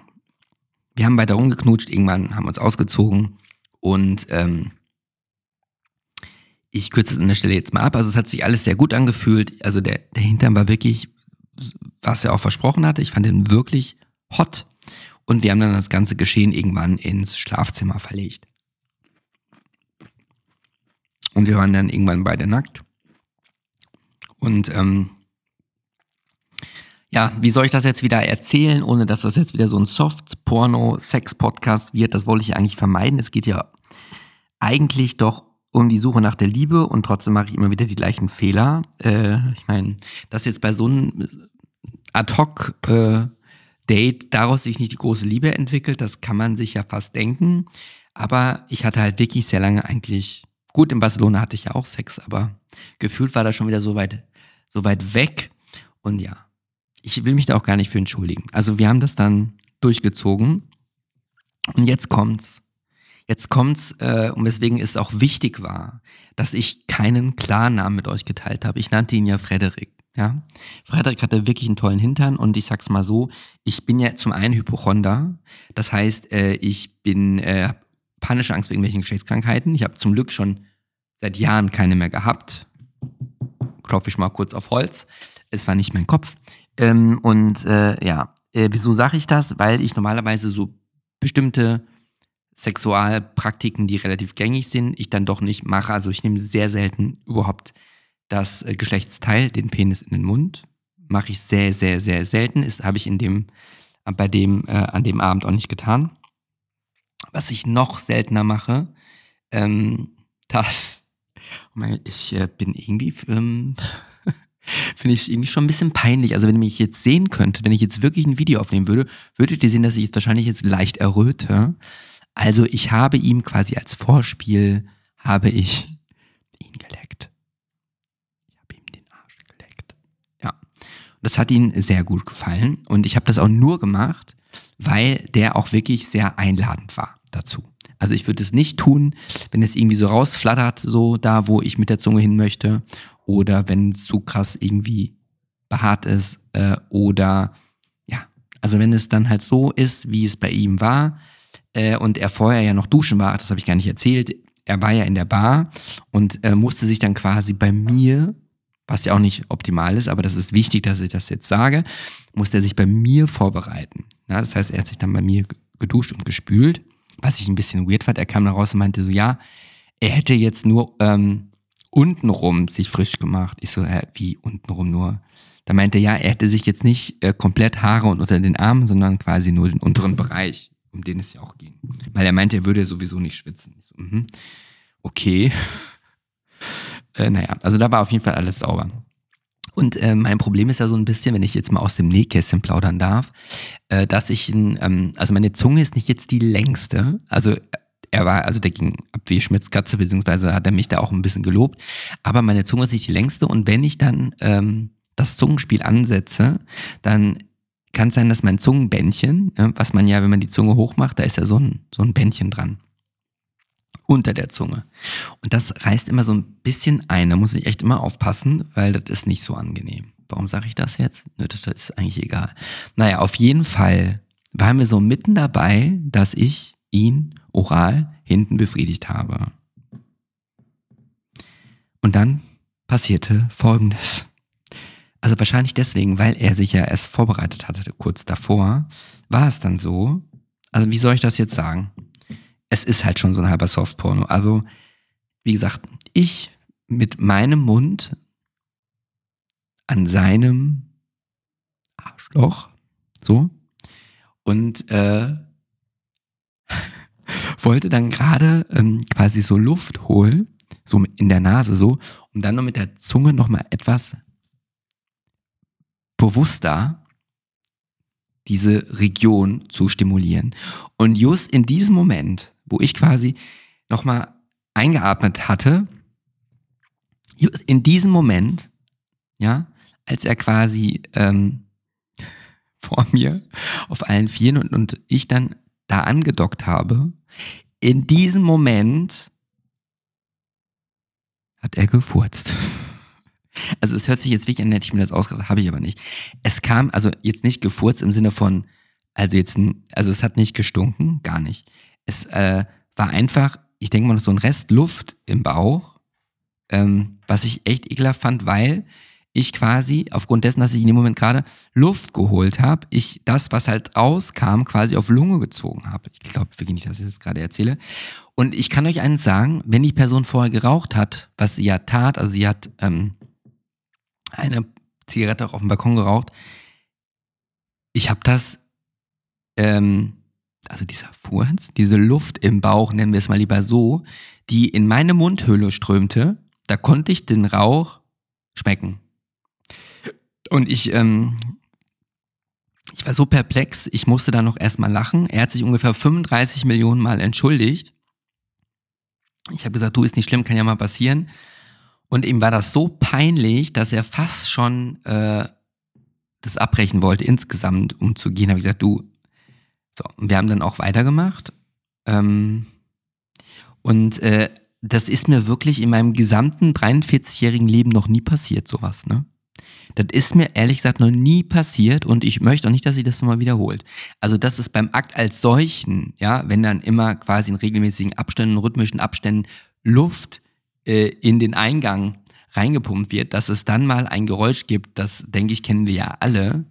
Wir haben weiter rumgeknutscht, irgendwann haben uns ausgezogen und ähm, ich kürze an der Stelle jetzt mal ab. Also es hat sich alles sehr gut angefühlt. Also der, der Hintern war wirklich, was er auch versprochen hatte. Ich fand ihn wirklich hot. Und wir haben dann das ganze Geschehen irgendwann ins Schlafzimmer verlegt. Und wir waren dann irgendwann beide nackt. Und ähm, ja, wie soll ich das jetzt wieder erzählen, ohne dass das jetzt wieder so ein Soft-Porno-Sex-Podcast wird? Das wollte ich eigentlich vermeiden. Es geht ja eigentlich doch um die Suche nach der Liebe und trotzdem mache ich immer wieder die gleichen Fehler. Äh, ich meine, dass jetzt bei so einem Ad-Hoc-Date äh, daraus sich nicht die große Liebe entwickelt, das kann man sich ja fast denken. Aber ich hatte halt wirklich sehr lange eigentlich, gut, in Barcelona hatte ich ja auch Sex, aber gefühlt war das schon wieder so weit, so weit weg. Und ja, ich will mich da auch gar nicht für entschuldigen. Also wir haben das dann durchgezogen. Und jetzt kommt's. Jetzt kommt's, äh, und weswegen es auch wichtig war, dass ich keinen Klarnamen mit euch geteilt habe. Ich nannte ihn ja Frederik. Ja, Frederik hatte wirklich einen tollen Hintern und ich sag's mal so, ich bin ja zum einen Hypochonder, das heißt, äh, ich bin äh, panische Angst wegen irgendwelchen Geschlechtskrankheiten. Ich habe zum Glück schon seit Jahren keine mehr gehabt. Klopfe ich mal kurz auf Holz. Es war nicht mein Kopf. Ähm, und äh, ja, äh, wieso sage ich das? Weil ich normalerweise so bestimmte Sexualpraktiken, die relativ gängig sind, ich dann doch nicht mache. Also ich nehme sehr selten überhaupt das äh, Geschlechtsteil, den Penis in den Mund. Mache ich sehr, sehr, sehr selten. Ist habe ich in dem, bei dem, äh, an dem Abend auch nicht getan. Was ich noch seltener mache, ähm, das, ich äh, bin irgendwie, ähm, finde ich irgendwie schon ein bisschen peinlich. Also wenn ihr mich jetzt sehen könntet, wenn ich jetzt wirklich ein Video aufnehmen würde, würdet ihr sehen, dass ich jetzt wahrscheinlich jetzt leicht erröte. Also ich habe ihm quasi als Vorspiel, habe ich ihn geleckt. Ich habe ihm den Arsch geleckt. Ja. Das hat ihm sehr gut gefallen. Und ich habe das auch nur gemacht, weil der auch wirklich sehr einladend war dazu. Also ich würde es nicht tun, wenn es irgendwie so rausflattert, so da, wo ich mit der Zunge hin möchte oder wenn es zu krass irgendwie behaart ist äh, oder ja, also wenn es dann halt so ist, wie es bei ihm war äh, und er vorher ja noch duschen war, das habe ich gar nicht erzählt, er war ja in der Bar und äh, musste sich dann quasi bei mir, was ja auch nicht optimal ist, aber das ist wichtig, dass ich das jetzt sage, musste er sich bei mir vorbereiten. Ja, das heißt, er hat sich dann bei mir geduscht und gespült, was ich ein bisschen weird fand. Er kam da raus und meinte so, ja, er hätte jetzt nur ähm, untenrum sich frisch gemacht. Ich so, hä, wie untenrum nur? Da meinte er, ja, er hätte sich jetzt nicht äh, komplett Haare und unter den Armen, sondern quasi nur den unteren Bereich, um den es ja auch ging. Weil er meinte, er würde sowieso nicht schwitzen. Ich so, mhm. Okay. Äh, naja, also da war auf jeden Fall alles sauber. Und äh, mein Problem ist ja so ein bisschen, wenn ich jetzt mal aus dem Nähkästchen plaudern darf, äh, dass ich, ähm, also meine Zunge ist nicht jetzt die längste. Also er war, also der ging ab wie Schmitzkatze, beziehungsweise hat er mich da auch ein bisschen gelobt. Aber meine Zunge ist nicht die längste und wenn ich dann ähm, das Zungenspiel ansetze, dann kann es sein, dass mein Zungenbändchen, ja, was man ja, wenn man die Zunge hochmacht, da ist ja so ein, so ein Bändchen dran. Unter der Zunge. Und das reißt immer so ein bisschen ein. Da muss ich echt immer aufpassen, weil das ist nicht so angenehm. Warum sage ich das jetzt? Nö, das, ist eigentlich egal. Naja, auf jeden Fall waren wir so mitten dabei, dass ich ihn oral hinten befriedigt habe. Und dann passierte Folgendes. Also wahrscheinlich deswegen, weil er sich ja erst vorbereitet hatte, kurz davor, war es dann so, also wie soll ich das jetzt sagen? Es ist halt schon so ein halber Softporno. Also, wie gesagt, ich mit meinem Mund an seinem Arschloch, so, und äh, wollte dann gerade ähm, quasi so Luft holen, so in der Nase so, um dann noch mit der Zunge nochmal etwas bewusster diese Region zu stimulieren. Und just in diesem Moment, wo ich quasi nochmal eingeatmet hatte, in diesem Moment, ja, als er quasi ähm, vor mir auf allen Vieren und, und ich dann da angedockt habe, in diesem Moment hat er gefurzt. Also es hört sich jetzt wirklich an, hätte ich mir das ausgedacht, habe ich aber nicht. Es kam also jetzt nicht gefurzt im Sinne von, also jetzt, also es hat nicht gestunken, gar nicht. Es äh, war einfach, ich denke mal so ein Rest Luft im Bauch, ähm, was ich echt ekelhaft fand, weil ich quasi, aufgrund dessen, dass ich in dem Moment gerade Luft geholt habe, ich das, was halt rauskam, quasi auf Lunge gezogen habe. Ich glaube wirklich nicht, dass ich das gerade erzähle. Und ich kann euch eines sagen, wenn die Person vorher geraucht hat, was sie ja tat, also sie hat ähm, eine Zigarette auch auf dem Balkon geraucht, ich habe das, ähm, also dieser Furz, diese Luft im Bauch, nennen wir es mal lieber so, die in meine Mundhöhle strömte, da konnte ich den Rauch schmecken. Und ich, ähm, ich war so perplex, ich musste dann noch erstmal lachen. Er hat sich ungefähr 35 Millionen Mal entschuldigt. Ich habe gesagt, du ist nicht schlimm, kann ja mal passieren. Und ihm war das so peinlich, dass er fast schon äh, das abbrechen wollte, insgesamt umzugehen. Habe ich gesagt, du, so, wir haben dann auch weitergemacht. Ähm, und äh, das ist mir wirklich in meinem gesamten 43-jährigen Leben noch nie passiert, sowas, ne? Das ist mir ehrlich gesagt noch nie passiert und ich möchte auch nicht, dass sich das nochmal wiederholt. Also das ist beim Akt als solchen, ja, wenn dann immer quasi in regelmäßigen Abständen, rhythmischen Abständen Luft äh, in den Eingang reingepumpt wird, dass es dann mal ein Geräusch gibt, das denke ich kennen wir ja alle,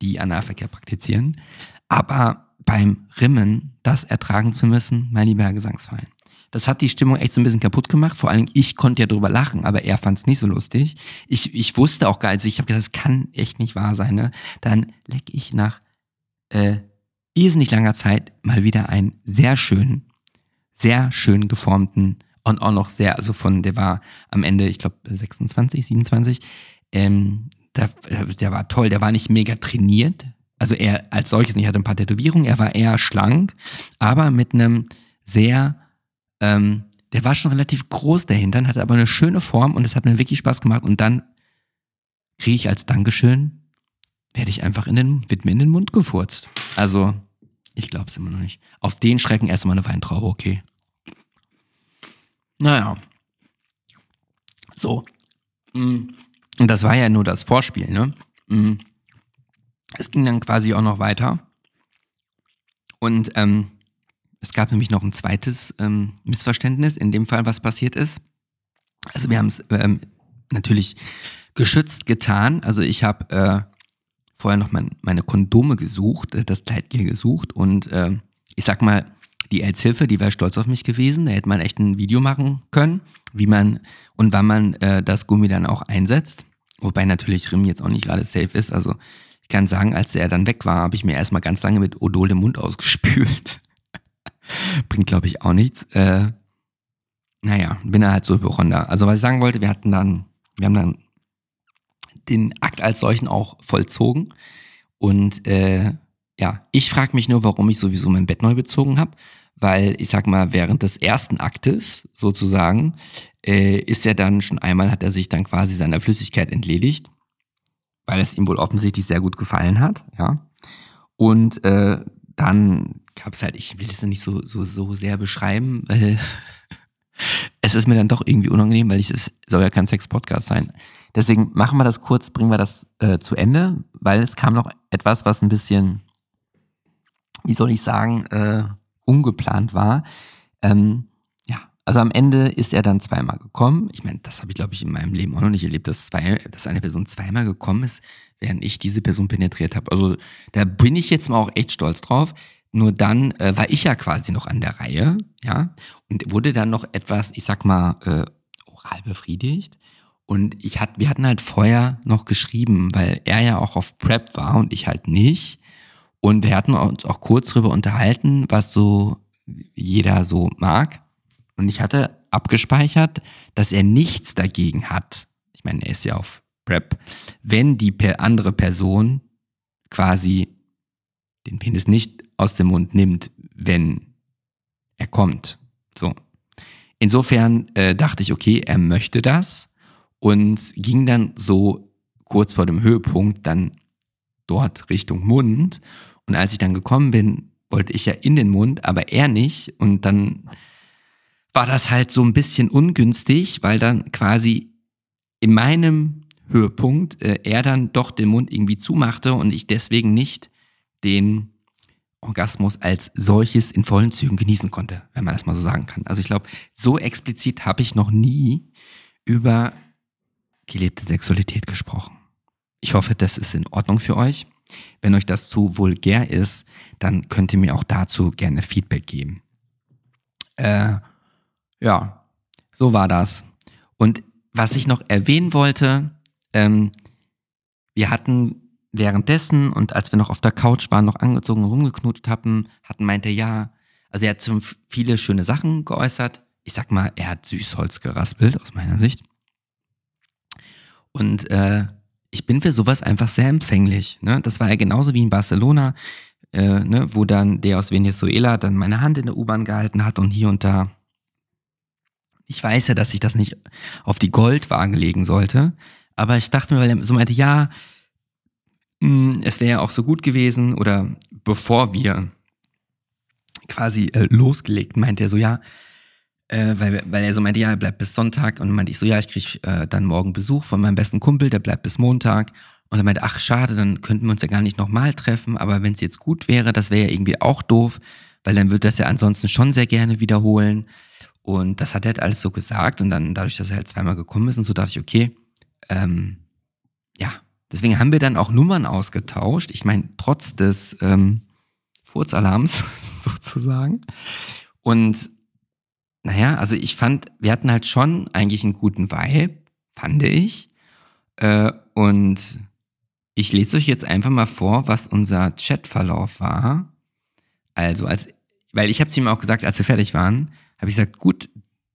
die Analverkehr praktizieren. Aber beim Rimmen das ertragen zu müssen, mein lieber Herr Gesangsverein. Das hat die Stimmung echt so ein bisschen kaputt gemacht. Vor allem ich konnte ja drüber lachen, aber er fand es nicht so lustig. Ich, ich wusste auch gar nicht, also ich habe gedacht, das kann echt nicht wahr sein. Ne? Dann leck ich nach äh, irrsinnig langer Zeit mal wieder einen sehr schönen, sehr schön geformten und auch noch sehr, also von, der war am Ende, ich glaube 26, 27, ähm, der, der war toll, der war nicht mega trainiert, also er als solches nicht, hatte ein paar Tätowierungen, er war eher schlank, aber mit einem sehr ähm, der war schon relativ groß, der Hintern, hatte aber eine schöne Form und es hat mir wirklich Spaß gemacht. Und dann kriege ich als Dankeschön, werde ich einfach in den, wird mir in den Mund gefurzt. Also, ich glaube es immer noch nicht. Auf den Schrecken erstmal eine Weintraube, okay. Naja. So. Mm. Und das war ja nur das Vorspiel, ne? Es ging dann quasi auch noch weiter. Und ähm, es gab nämlich noch ein zweites ähm, Missverständnis, in dem Fall, was passiert ist. Also wir haben es ähm, natürlich geschützt getan. Also ich habe äh, vorher noch mein, meine Kondome gesucht, äh, das Kleidgel gesucht und äh, ich sag mal, die Aidshilfe, die wäre stolz auf mich gewesen. Da hätte man echt ein Video machen können, wie man und wann man äh, das Gummi dann auch einsetzt. Wobei natürlich Rim jetzt auch nicht gerade safe ist. Also ich kann sagen, als er dann weg war, habe ich mir erstmal ganz lange mit Odol den Mund ausgespült. Bringt, glaube ich, auch nichts. Äh, naja, bin er halt so Hypochonder. Also was ich sagen wollte, wir hatten dann, wir haben dann den Akt als solchen auch vollzogen. Und äh, ja, ich frage mich nur, warum ich sowieso mein Bett neu bezogen habe. Weil ich sag mal, während des ersten Aktes sozusagen, äh, ist er dann schon einmal, hat er sich dann quasi seiner Flüssigkeit entledigt, weil es ihm wohl offensichtlich sehr gut gefallen hat, ja. Und äh, dann gab es halt, ich will das nicht so, so, so sehr beschreiben, weil es ist mir dann doch irgendwie unangenehm, weil ich, es soll ja kein Sex-Podcast sein. Deswegen machen wir das kurz, bringen wir das äh, zu Ende, weil es kam noch etwas, was ein bisschen, wie soll ich sagen, äh, ungeplant war. Ähm, also am Ende ist er dann zweimal gekommen. Ich meine, das habe ich, glaube ich, in meinem Leben auch noch nicht erlebt, dass, zwei, dass eine Person zweimal gekommen ist, während ich diese Person penetriert habe. Also da bin ich jetzt mal auch echt stolz drauf. Nur dann äh, war ich ja quasi noch an der Reihe, ja, und wurde dann noch etwas, ich sag mal, äh, oral befriedigt. Und ich hat, wir hatten halt vorher noch geschrieben, weil er ja auch auf Prep war und ich halt nicht. Und wir hatten uns auch kurz drüber unterhalten, was so jeder so mag. Und ich hatte abgespeichert, dass er nichts dagegen hat. Ich meine, er ist ja auf Prep, wenn die andere Person quasi den Penis nicht aus dem Mund nimmt, wenn er kommt. So. Insofern äh, dachte ich, okay, er möchte das und ging dann so kurz vor dem Höhepunkt dann dort Richtung Mund. Und als ich dann gekommen bin, wollte ich ja in den Mund, aber er nicht. Und dann war das halt so ein bisschen ungünstig, weil dann quasi in meinem Höhepunkt äh, er dann doch den Mund irgendwie zumachte und ich deswegen nicht den Orgasmus als solches in vollen Zügen genießen konnte, wenn man das mal so sagen kann. Also ich glaube, so explizit habe ich noch nie über gelebte Sexualität gesprochen. Ich hoffe, das ist in Ordnung für euch. Wenn euch das zu vulgär ist, dann könnt ihr mir auch dazu gerne Feedback geben. Äh, ja, so war das. Und was ich noch erwähnen wollte, ähm, wir hatten währenddessen und als wir noch auf der Couch waren, noch angezogen und rumgeknutet hatten, hatten meinte ja, also er hat so viele schöne Sachen geäußert. Ich sag mal, er hat Süßholz geraspelt, aus meiner Sicht. Und äh, ich bin für sowas einfach sehr empfänglich. Ne? Das war ja genauso wie in Barcelona, äh, ne, wo dann der aus Venezuela dann meine Hand in der U-Bahn gehalten hat und hier und da. Ich weiß ja, dass ich das nicht auf die Goldwaage legen sollte, aber ich dachte mir, weil er so meinte, ja, hm, es wäre ja auch so gut gewesen oder bevor wir quasi äh, losgelegt, meinte er so, ja, äh, weil, weil er so meinte, ja, er bleibt bis Sonntag. Und meinte ich so, ja, ich krieg äh, dann morgen Besuch von meinem besten Kumpel, der bleibt bis Montag. Und er meinte, ach schade, dann könnten wir uns ja gar nicht nochmal treffen, aber wenn es jetzt gut wäre, das wäre ja irgendwie auch doof, weil dann würde das ja ansonsten schon sehr gerne wiederholen. Und das hat er halt alles so gesagt und dann dadurch, dass er halt zweimal gekommen ist und so, dachte ich, okay, ähm, ja, deswegen haben wir dann auch Nummern ausgetauscht. Ich meine, trotz des ähm, Furzalarms sozusagen. Und naja, also ich fand, wir hatten halt schon eigentlich einen guten Vibe, fand ich. Äh, und ich lese euch jetzt einfach mal vor, was unser Chatverlauf war. Also, als, weil ich habe zu ihm auch gesagt, als wir fertig waren, habe ich gesagt, gut,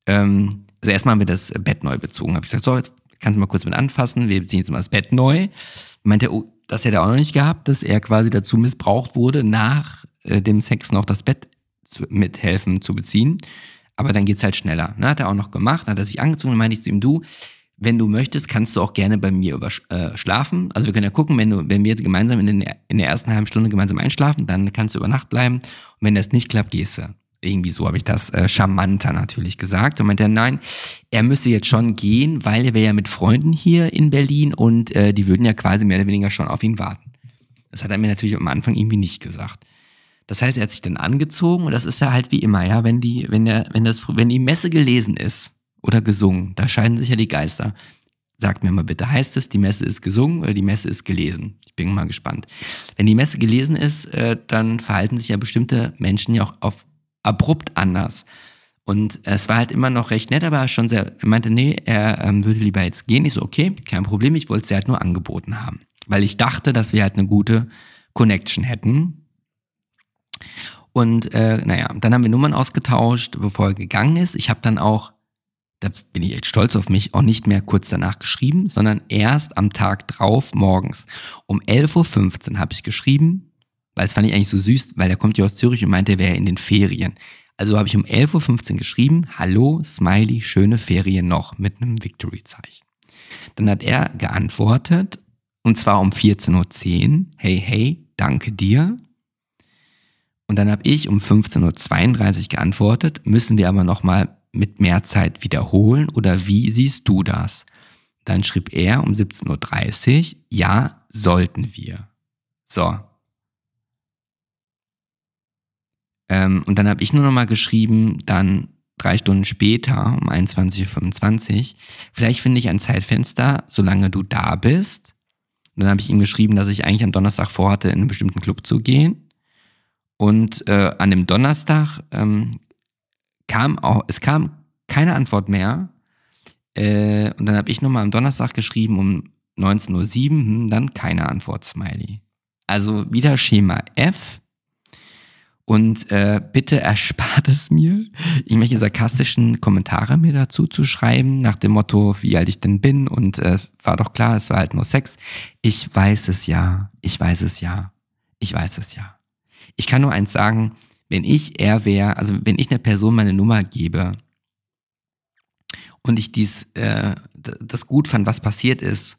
ähm, also erstmal haben wir das Bett neu bezogen. Habe ich gesagt, so, jetzt kannst du mal kurz mit anfassen, wir beziehen jetzt mal das Bett neu. Meinte er, oh, das hätte er auch noch nicht gehabt, dass er quasi dazu missbraucht wurde, nach äh, dem Sex noch das Bett zu, mithelfen zu beziehen. Aber dann geht's halt schneller. Ne? Hat er auch noch gemacht, hat er sich angezogen, dann meinte ich zu ihm, du, wenn du möchtest, kannst du auch gerne bei mir über, äh, schlafen. Also wir können ja gucken, wenn, du, wenn wir gemeinsam in, den, in der ersten halben Stunde gemeinsam einschlafen, dann kannst du über Nacht bleiben. Und wenn das nicht klappt, gehst du. Irgendwie so habe ich das äh, charmanter natürlich gesagt. Und meinte nein, er müsste jetzt schon gehen, weil er wäre ja mit Freunden hier in Berlin und äh, die würden ja quasi mehr oder weniger schon auf ihn warten. Das hat er mir natürlich am Anfang irgendwie nicht gesagt. Das heißt, er hat sich dann angezogen und das ist ja halt wie immer, ja, wenn die, wenn der, wenn das, wenn die Messe gelesen ist, oder gesungen. Da scheiden sich ja die Geister. Sagt mir mal bitte, heißt es, die Messe ist gesungen oder die Messe ist gelesen? Ich bin mal gespannt. Wenn die Messe gelesen ist, äh, dann verhalten sich ja bestimmte Menschen ja auch auf abrupt anders. Und es war halt immer noch recht nett, aber schon sehr, er meinte, nee, er ähm, würde lieber jetzt gehen. Ich so, okay, kein Problem, ich wollte es halt nur angeboten haben. Weil ich dachte, dass wir halt eine gute Connection hätten. Und äh, naja, dann haben wir Nummern ausgetauscht, bevor er gegangen ist. Ich habe dann auch da bin ich echt stolz auf mich, auch nicht mehr kurz danach geschrieben, sondern erst am Tag drauf morgens. Um 11.15 Uhr habe ich geschrieben, weil es fand ich eigentlich so süß, weil er kommt ja aus Zürich und meinte, er wäre in den Ferien. Also habe ich um 11.15 Uhr geschrieben, hallo, Smiley, schöne Ferien noch, mit einem Victory-Zeichen. Dann hat er geantwortet, und zwar um 14.10 Uhr, hey, hey, danke dir. Und dann habe ich um 15.32 Uhr geantwortet, müssen wir aber nochmal mit mehr Zeit wiederholen oder wie siehst du das? Dann schrieb er um 17.30 Uhr, ja, sollten wir. So. Ähm, und dann habe ich nur noch mal geschrieben, dann drei Stunden später, um 21.25 Uhr, vielleicht finde ich ein Zeitfenster, solange du da bist. Und dann habe ich ihm geschrieben, dass ich eigentlich am Donnerstag vorhatte, in einen bestimmten Club zu gehen. Und äh, an dem Donnerstag ähm, kam auch, es kam keine Antwort mehr. Äh, und dann habe ich nochmal am Donnerstag geschrieben um 19.07 Uhr, hm, dann keine Antwort, Smiley. Also wieder Schema F. Und äh, bitte erspart es mir, irgendwelche sarkastischen Kommentare mir dazu zu schreiben, nach dem Motto, wie alt ich denn bin. Und äh, war doch klar, es war halt nur Sex. Ich weiß es ja, ich weiß es ja, ich weiß es ja. Ich kann nur eins sagen, wenn ich er wäre, also wenn ich einer Person meine Nummer gebe und ich dies, äh, das gut fand, was passiert ist,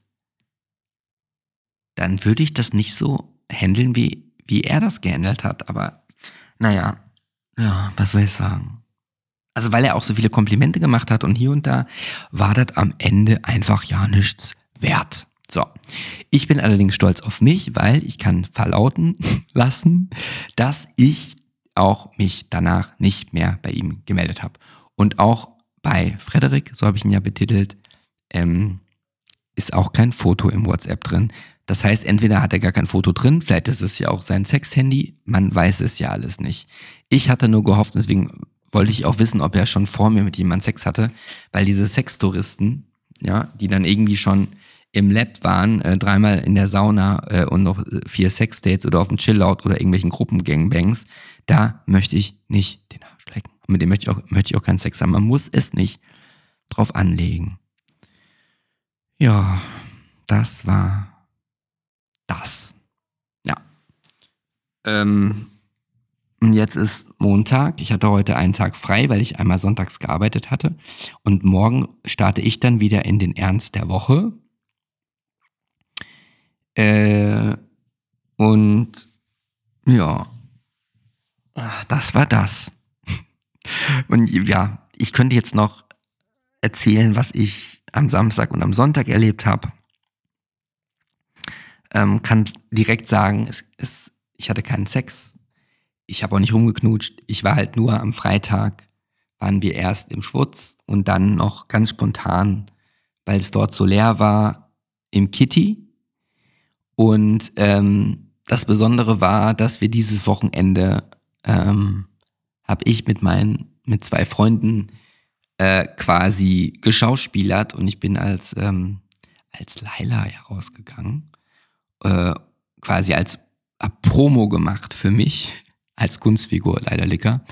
dann würde ich das nicht so handeln, wie, wie er das gehandelt hat. Aber naja, ja, was soll ich sagen? Also weil er auch so viele Komplimente gemacht hat und hier und da, war das am Ende einfach ja nichts wert. So, ich bin allerdings stolz auf mich, weil ich kann verlauten lassen, dass ich auch mich danach nicht mehr bei ihm gemeldet habe. Und auch bei Frederik, so habe ich ihn ja betitelt, ähm, ist auch kein Foto im WhatsApp drin. Das heißt, entweder hat er gar kein Foto drin, vielleicht ist es ja auch sein Sexhandy, man weiß es ja alles nicht. Ich hatte nur gehofft, deswegen wollte ich auch wissen, ob er schon vor mir mit jemandem Sex hatte, weil diese Sextouristen, ja, die dann irgendwie schon im Lab waren, äh, dreimal in der Sauna äh, und noch vier Sexdates oder auf dem Chillout oder irgendwelchen Gruppengangbangs, da möchte ich nicht den Arsch lecken. Mit dem möchte ich, auch, möchte ich auch keinen Sex haben. Man muss es nicht drauf anlegen. Ja, das war das. Ja. Ähm, und jetzt ist Montag. Ich hatte heute einen Tag frei, weil ich einmal sonntags gearbeitet hatte. Und morgen starte ich dann wieder in den Ernst der Woche. Äh, und ja, das war das. Und ja, ich könnte jetzt noch erzählen, was ich am Samstag und am Sonntag erlebt habe. Ähm, kann direkt sagen, es, es, ich hatte keinen Sex. Ich habe auch nicht rumgeknutscht. Ich war halt nur am Freitag, waren wir erst im Schwutz und dann noch ganz spontan, weil es dort so leer war, im Kitty. Und ähm, das Besondere war, dass wir dieses Wochenende ähm, habe ich mit meinen mit zwei Freunden äh, quasi geschauspielert und ich bin als ähm, als Laila herausgegangen, äh, quasi als Promo gemacht für mich als Kunstfigur Laila Licker.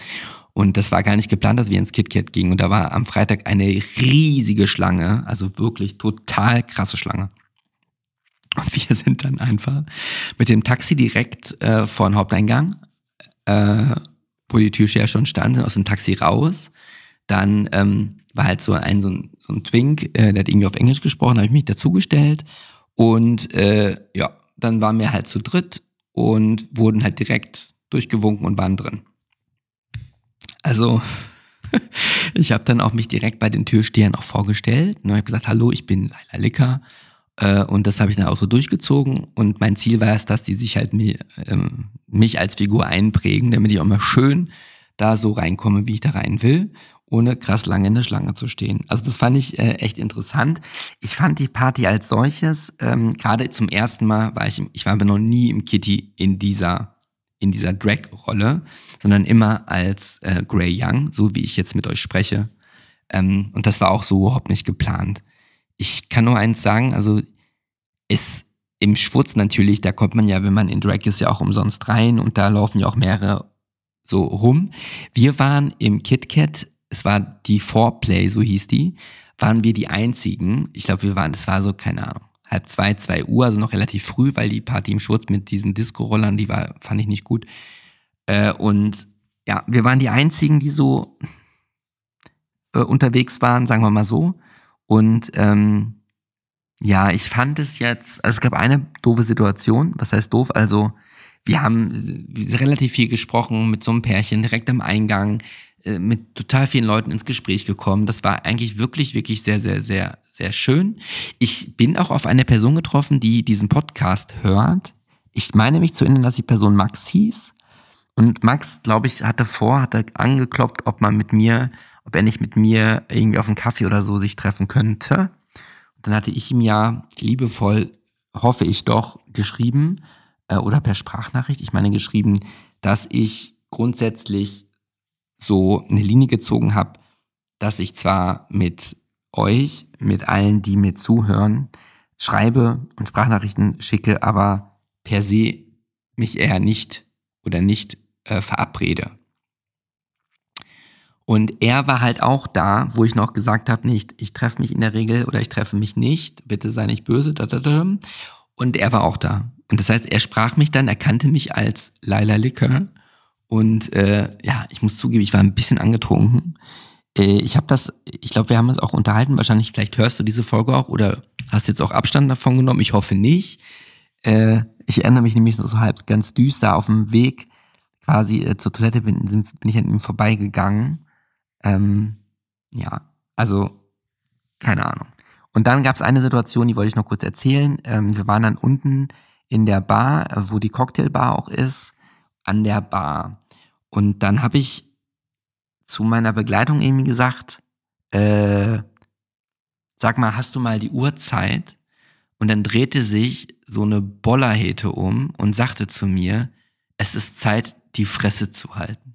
Und das war gar nicht geplant, dass wir ins KitKat gingen. Und da war am Freitag eine riesige Schlange, also wirklich total krasse Schlange. Und wir sind dann einfach mit dem Taxi direkt äh, vor den Haupteingang, äh, wo die Türsteher schon standen, aus dem Taxi raus. Dann ähm, war halt so ein, so ein, so ein Twink, äh, der hat irgendwie auf Englisch gesprochen, habe ich mich dazugestellt. Und äh, ja, dann waren wir halt zu dritt und wurden halt direkt durchgewunken und waren drin. Also, ich habe dann auch mich direkt bei den Türstehern auch vorgestellt und habe gesagt, hallo, ich bin Laila Licker äh, und das habe ich dann auch so durchgezogen. Und mein Ziel war es, dass die sich halt mir, ähm, mich als Figur einprägen, damit ich auch mal schön da so reinkomme, wie ich da rein will, ohne krass lange in der Schlange zu stehen. Also das fand ich äh, echt interessant. Ich fand die Party als solches, ähm, gerade zum ersten Mal war ich, ich war aber noch nie im Kitty in dieser in dieser Drag-Rolle, sondern immer als äh, Grey Young, so wie ich jetzt mit euch spreche. Ähm, und das war auch so überhaupt nicht geplant ich kann nur eins sagen, also ist im Schwutz natürlich, da kommt man ja, wenn man in Drag ist, ja auch umsonst rein und da laufen ja auch mehrere so rum. Wir waren im KitKat, es war die Foreplay, so hieß die, waren wir die einzigen. Ich glaube, wir waren, es war so, keine Ahnung, halb zwei, zwei Uhr, also noch relativ früh, weil die Party im Schwutz mit diesen Disco-Rollern, die war, fand ich nicht gut. Äh, und ja, wir waren die einzigen, die so äh, unterwegs waren, sagen wir mal so. Und ähm, ja, ich fand es jetzt, also es gab eine doofe Situation, was heißt doof? Also wir haben relativ viel gesprochen mit so einem Pärchen direkt am Eingang, mit total vielen Leuten ins Gespräch gekommen. Das war eigentlich wirklich, wirklich sehr, sehr, sehr, sehr schön. Ich bin auch auf eine Person getroffen, die diesen Podcast hört. Ich meine mich zu erinnern, dass die Person Max hieß. Und Max, glaube ich, hatte vor, hatte angekloppt, ob man mit mir ob er nicht mit mir irgendwie auf einen Kaffee oder so sich treffen könnte. Und dann hatte ich ihm ja liebevoll, hoffe ich doch, geschrieben äh, oder per Sprachnachricht, ich meine geschrieben, dass ich grundsätzlich so eine Linie gezogen habe, dass ich zwar mit euch, mit allen, die mir zuhören, schreibe und Sprachnachrichten schicke, aber per se mich eher nicht oder nicht äh, verabrede. Und er war halt auch da, wo ich noch gesagt habe, nicht, ich treffe mich in der Regel oder ich treffe mich nicht, bitte sei nicht böse. Und er war auch da. Und das heißt, er sprach mich dann, er kannte mich als Laila Licker. Und äh, ja, ich muss zugeben, ich war ein bisschen angetrunken. Äh, ich habe das, ich glaube, wir haben uns auch unterhalten. Wahrscheinlich, vielleicht hörst du diese Folge auch oder hast jetzt auch Abstand davon genommen. Ich hoffe nicht. Äh, ich erinnere mich nämlich so halb ganz düster auf dem Weg quasi äh, zur Toilette bin, bin ich an ihm vorbeigegangen ähm, ja, also keine Ahnung. Und dann gab es eine Situation, die wollte ich noch kurz erzählen. Ähm, wir waren dann unten in der Bar, wo die Cocktailbar auch ist, an der Bar. Und dann habe ich zu meiner Begleitung irgendwie gesagt, äh, sag mal, hast du mal die Uhrzeit? Und dann drehte sich so eine Bollerhete um und sagte zu mir, es ist Zeit, die Fresse zu halten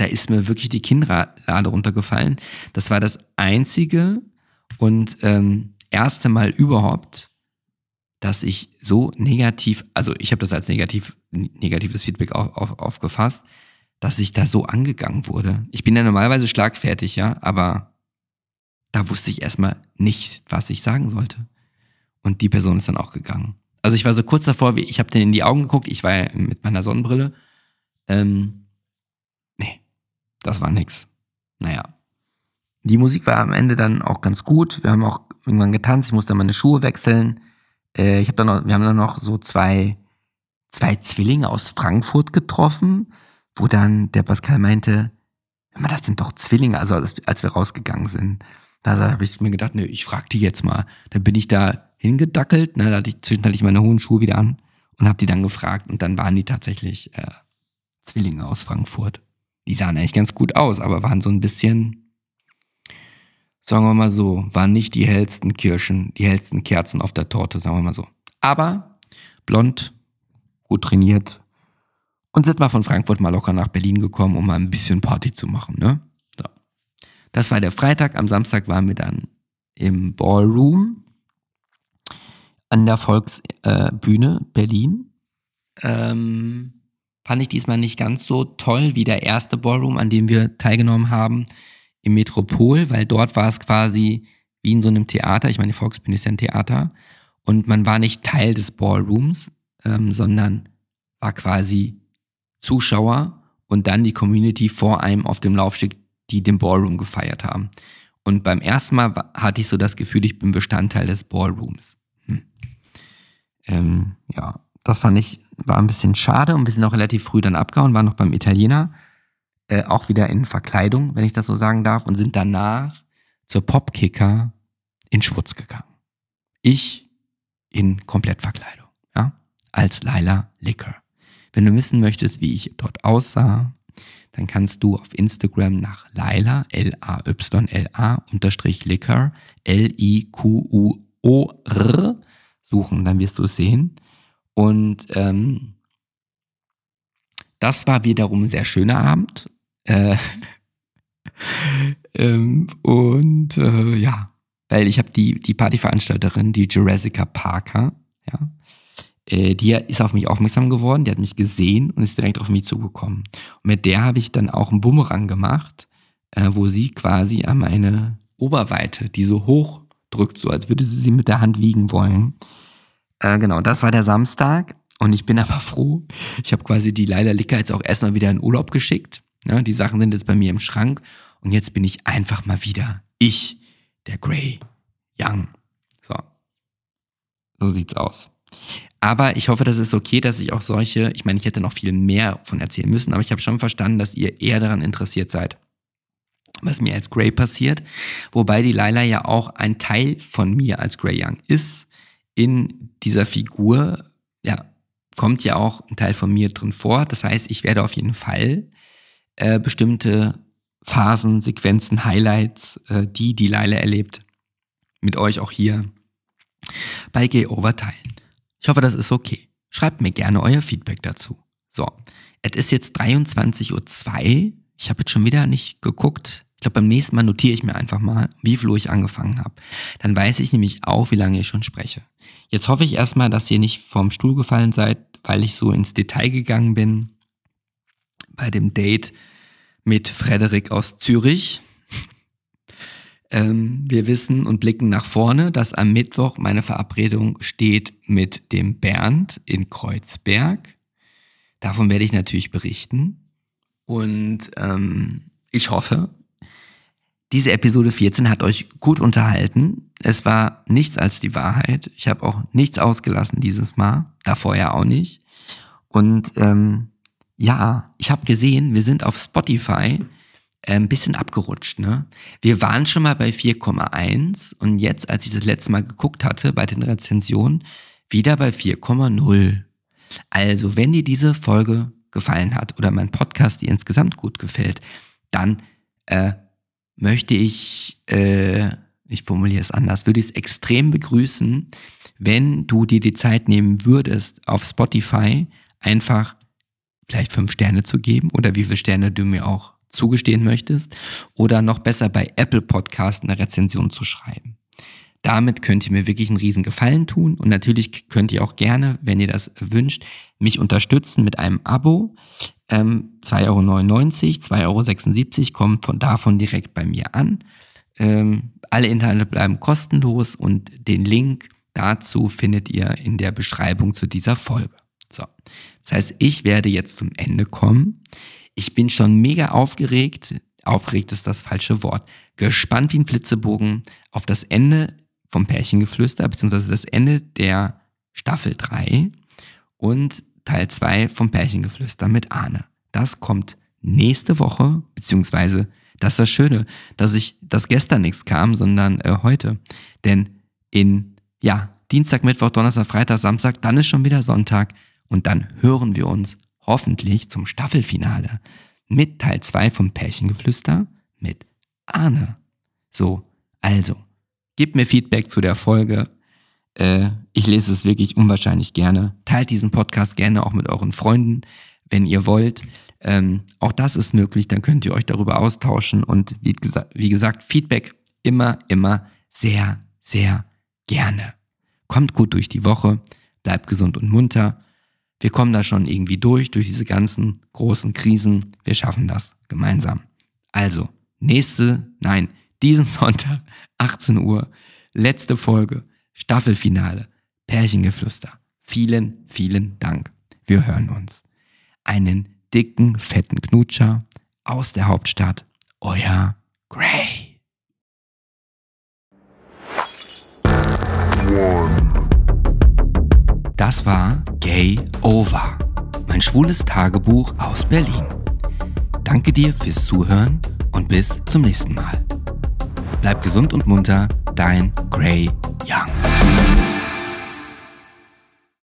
da ist mir wirklich die Kinnlade runtergefallen. Das war das Einzige. Und ähm, erste Mal überhaupt, dass ich so negativ, also ich habe das als negativ, negatives Feedback auf, auf, aufgefasst, dass ich da so angegangen wurde. Ich bin ja normalerweise schlagfertig, ja, aber da wusste ich erstmal nicht, was ich sagen sollte. Und die Person ist dann auch gegangen. Also ich war so kurz davor, ich habe denen in die Augen geguckt, ich war ja mit meiner Sonnenbrille. Ähm, nee, das war nix. Naja. Die Musik war am Ende dann auch ganz gut. Wir haben auch irgendwann getanzt, ich musste meine Schuhe wechseln. Äh, ich habe dann noch, wir haben dann noch so zwei, zwei Zwillinge aus Frankfurt getroffen, wo dann der Pascal meinte, das sind doch Zwillinge, also als, als wir rausgegangen sind. Da habe ich mir gedacht, ne, ich frag die jetzt mal. Dann bin ich da hingedackelt, ne, da hatte ich zwischendurch meine hohen Schuhe wieder an und habe die dann gefragt und dann waren die tatsächlich äh, Zwillinge aus Frankfurt. Die sahen eigentlich ganz gut aus, aber waren so ein bisschen, sagen wir mal so, waren nicht die hellsten Kirschen, die hellsten Kerzen auf der Torte, sagen wir mal so. Aber blond, gut trainiert und sind mal von Frankfurt mal locker nach Berlin gekommen, um mal ein bisschen Party zu machen, ne? So. Das war der Freitag, am Samstag waren wir dann im Ballroom an der Volksbühne äh, Berlin. Ähm, fand ich diesmal nicht ganz so toll wie der erste Ballroom, an dem wir teilgenommen haben im Metropol, weil dort war es quasi wie in so einem Theater. Ich meine, die Volksbühne ist ja ein Theater. Und man war nicht Teil des Ballrooms, ähm, sondern war quasi Zuschauer und dann die Community vor einem auf dem Laufsteg, die den Ballroom gefeiert haben. Und beim ersten Mal hatte ich so das Gefühl, ich bin Bestandteil des Ballrooms. Ähm, ja, das fand ich, war ein bisschen schade und wir sind auch relativ früh dann abgehauen, waren noch beim Italiener, äh, auch wieder in Verkleidung, wenn ich das so sagen darf, und sind danach zur Popkicker in Schwutz gegangen. Ich in Komplettverkleidung, als Laila Liquor. Wenn du wissen möchtest, wie ich dort aussah, dann kannst du auf Instagram nach Laila, L-A-Y-L-A, unterstrich Liquor, L-I-Q-U-O-R, suchen, dann wirst du es sehen. Und ähm, das war wiederum ein sehr schöner Abend. Äh, ähm, und äh, ja, weil ich habe die, die Partyveranstalterin, die Jurassica Parker, ja, äh, die ist auf mich aufmerksam geworden, die hat mich gesehen und ist direkt auf mich zugekommen. Und mit der habe ich dann auch einen Bumerang gemacht, äh, wo sie quasi an meine Oberweite, die so hoch drückt, so als würde sie sie mit der Hand wiegen wollen, äh, genau, das war der Samstag. Und ich bin aber froh. Ich habe quasi die Leila Licker jetzt auch erstmal wieder in Urlaub geschickt. Ja, die Sachen sind jetzt bei mir im Schrank. Und jetzt bin ich einfach mal wieder ich, der Grey Young. So. So sieht's aus. Aber ich hoffe, das ist okay, dass ich auch solche, ich meine, ich hätte noch viel mehr von erzählen müssen, aber ich habe schon verstanden, dass ihr eher daran interessiert seid, was mir als Grey passiert. Wobei die Laila ja auch ein Teil von mir als Grey Young ist in dieser Figur, ja, kommt ja auch ein Teil von mir drin vor. Das heißt, ich werde auf jeden Fall äh, bestimmte Phasen, Sequenzen, Highlights, äh, die die Leila erlebt, mit euch auch hier bei Gay Over teilen. Ich hoffe, das ist okay. Schreibt mir gerne euer Feedback dazu. So, es ist jetzt 23.02 Uhr. Ich habe jetzt schon wieder nicht geguckt, ich glaube, beim nächsten Mal notiere ich mir einfach mal, wie viel Uhr ich angefangen habe. Dann weiß ich nämlich auch, wie lange ich schon spreche. Jetzt hoffe ich erstmal, dass ihr nicht vom Stuhl gefallen seid, weil ich so ins Detail gegangen bin bei dem Date mit Frederik aus Zürich. Ähm, wir wissen und blicken nach vorne, dass am Mittwoch meine Verabredung steht mit dem Bernd in Kreuzberg. Davon werde ich natürlich berichten. Und ähm, ich hoffe, diese Episode 14 hat euch gut unterhalten. Es war nichts als die Wahrheit. Ich habe auch nichts ausgelassen dieses Mal. Davor ja auch nicht. Und ähm, ja, ich habe gesehen, wir sind auf Spotify ein bisschen abgerutscht. Ne? Wir waren schon mal bei 4,1 und jetzt, als ich das letzte Mal geguckt hatte bei den Rezensionen, wieder bei 4,0. Also, wenn dir diese Folge gefallen hat oder mein Podcast dir insgesamt gut gefällt, dann äh, möchte ich, äh, ich formuliere es anders, würde ich es extrem begrüßen, wenn du dir die Zeit nehmen würdest, auf Spotify einfach vielleicht fünf Sterne zu geben oder wie viele Sterne du mir auch zugestehen möchtest oder noch besser bei Apple Podcast eine Rezension zu schreiben. damit könnt ihr mir wirklich einen riesen Gefallen tun und natürlich könnt ihr auch gerne, wenn ihr das wünscht, mich unterstützen mit einem Abo. Ähm, 2,99 Euro, 2,76 Euro kommt von davon direkt bei mir an. Ähm, alle Inhalte bleiben kostenlos und den Link dazu findet ihr in der Beschreibung zu dieser Folge. So. Das heißt, ich werde jetzt zum Ende kommen. Ich bin schon mega aufgeregt. Aufgeregt ist das falsche Wort. Gespannt wie ein Flitzebogen auf das Ende vom Pärchengeflüster, beziehungsweise das Ende der Staffel 3 und Teil 2 vom Pärchengeflüster mit Arne. Das kommt nächste Woche, beziehungsweise das ist das Schöne, dass ich, dass gestern nichts kam, sondern äh, heute. Denn in, ja, Dienstag, Mittwoch, Donnerstag, Freitag, Samstag, dann ist schon wieder Sonntag und dann hören wir uns hoffentlich zum Staffelfinale mit Teil 2 vom Pärchengeflüster mit Arne. So, also, gebt mir Feedback zu der Folge. Äh, ich lese es wirklich unwahrscheinlich gerne. Teilt diesen Podcast gerne auch mit euren Freunden, wenn ihr wollt. Ähm, auch das ist möglich, dann könnt ihr euch darüber austauschen und wie, gesa wie gesagt, Feedback immer, immer sehr, sehr gerne. Kommt gut durch die Woche, bleibt gesund und munter. Wir kommen da schon irgendwie durch, durch diese ganzen großen Krisen. Wir schaffen das gemeinsam. Also, nächste, nein, diesen Sonntag, 18 Uhr, letzte Folge, Staffelfinale, Pärchengeflüster. Vielen, vielen Dank. Wir hören uns. Einen dicken, fetten Knutscher aus der Hauptstadt. Euer Gray. Das war Gay Over, mein schwules Tagebuch aus Berlin. Danke dir fürs Zuhören und bis zum nächsten Mal. Bleib gesund und munter, dein Gray Young.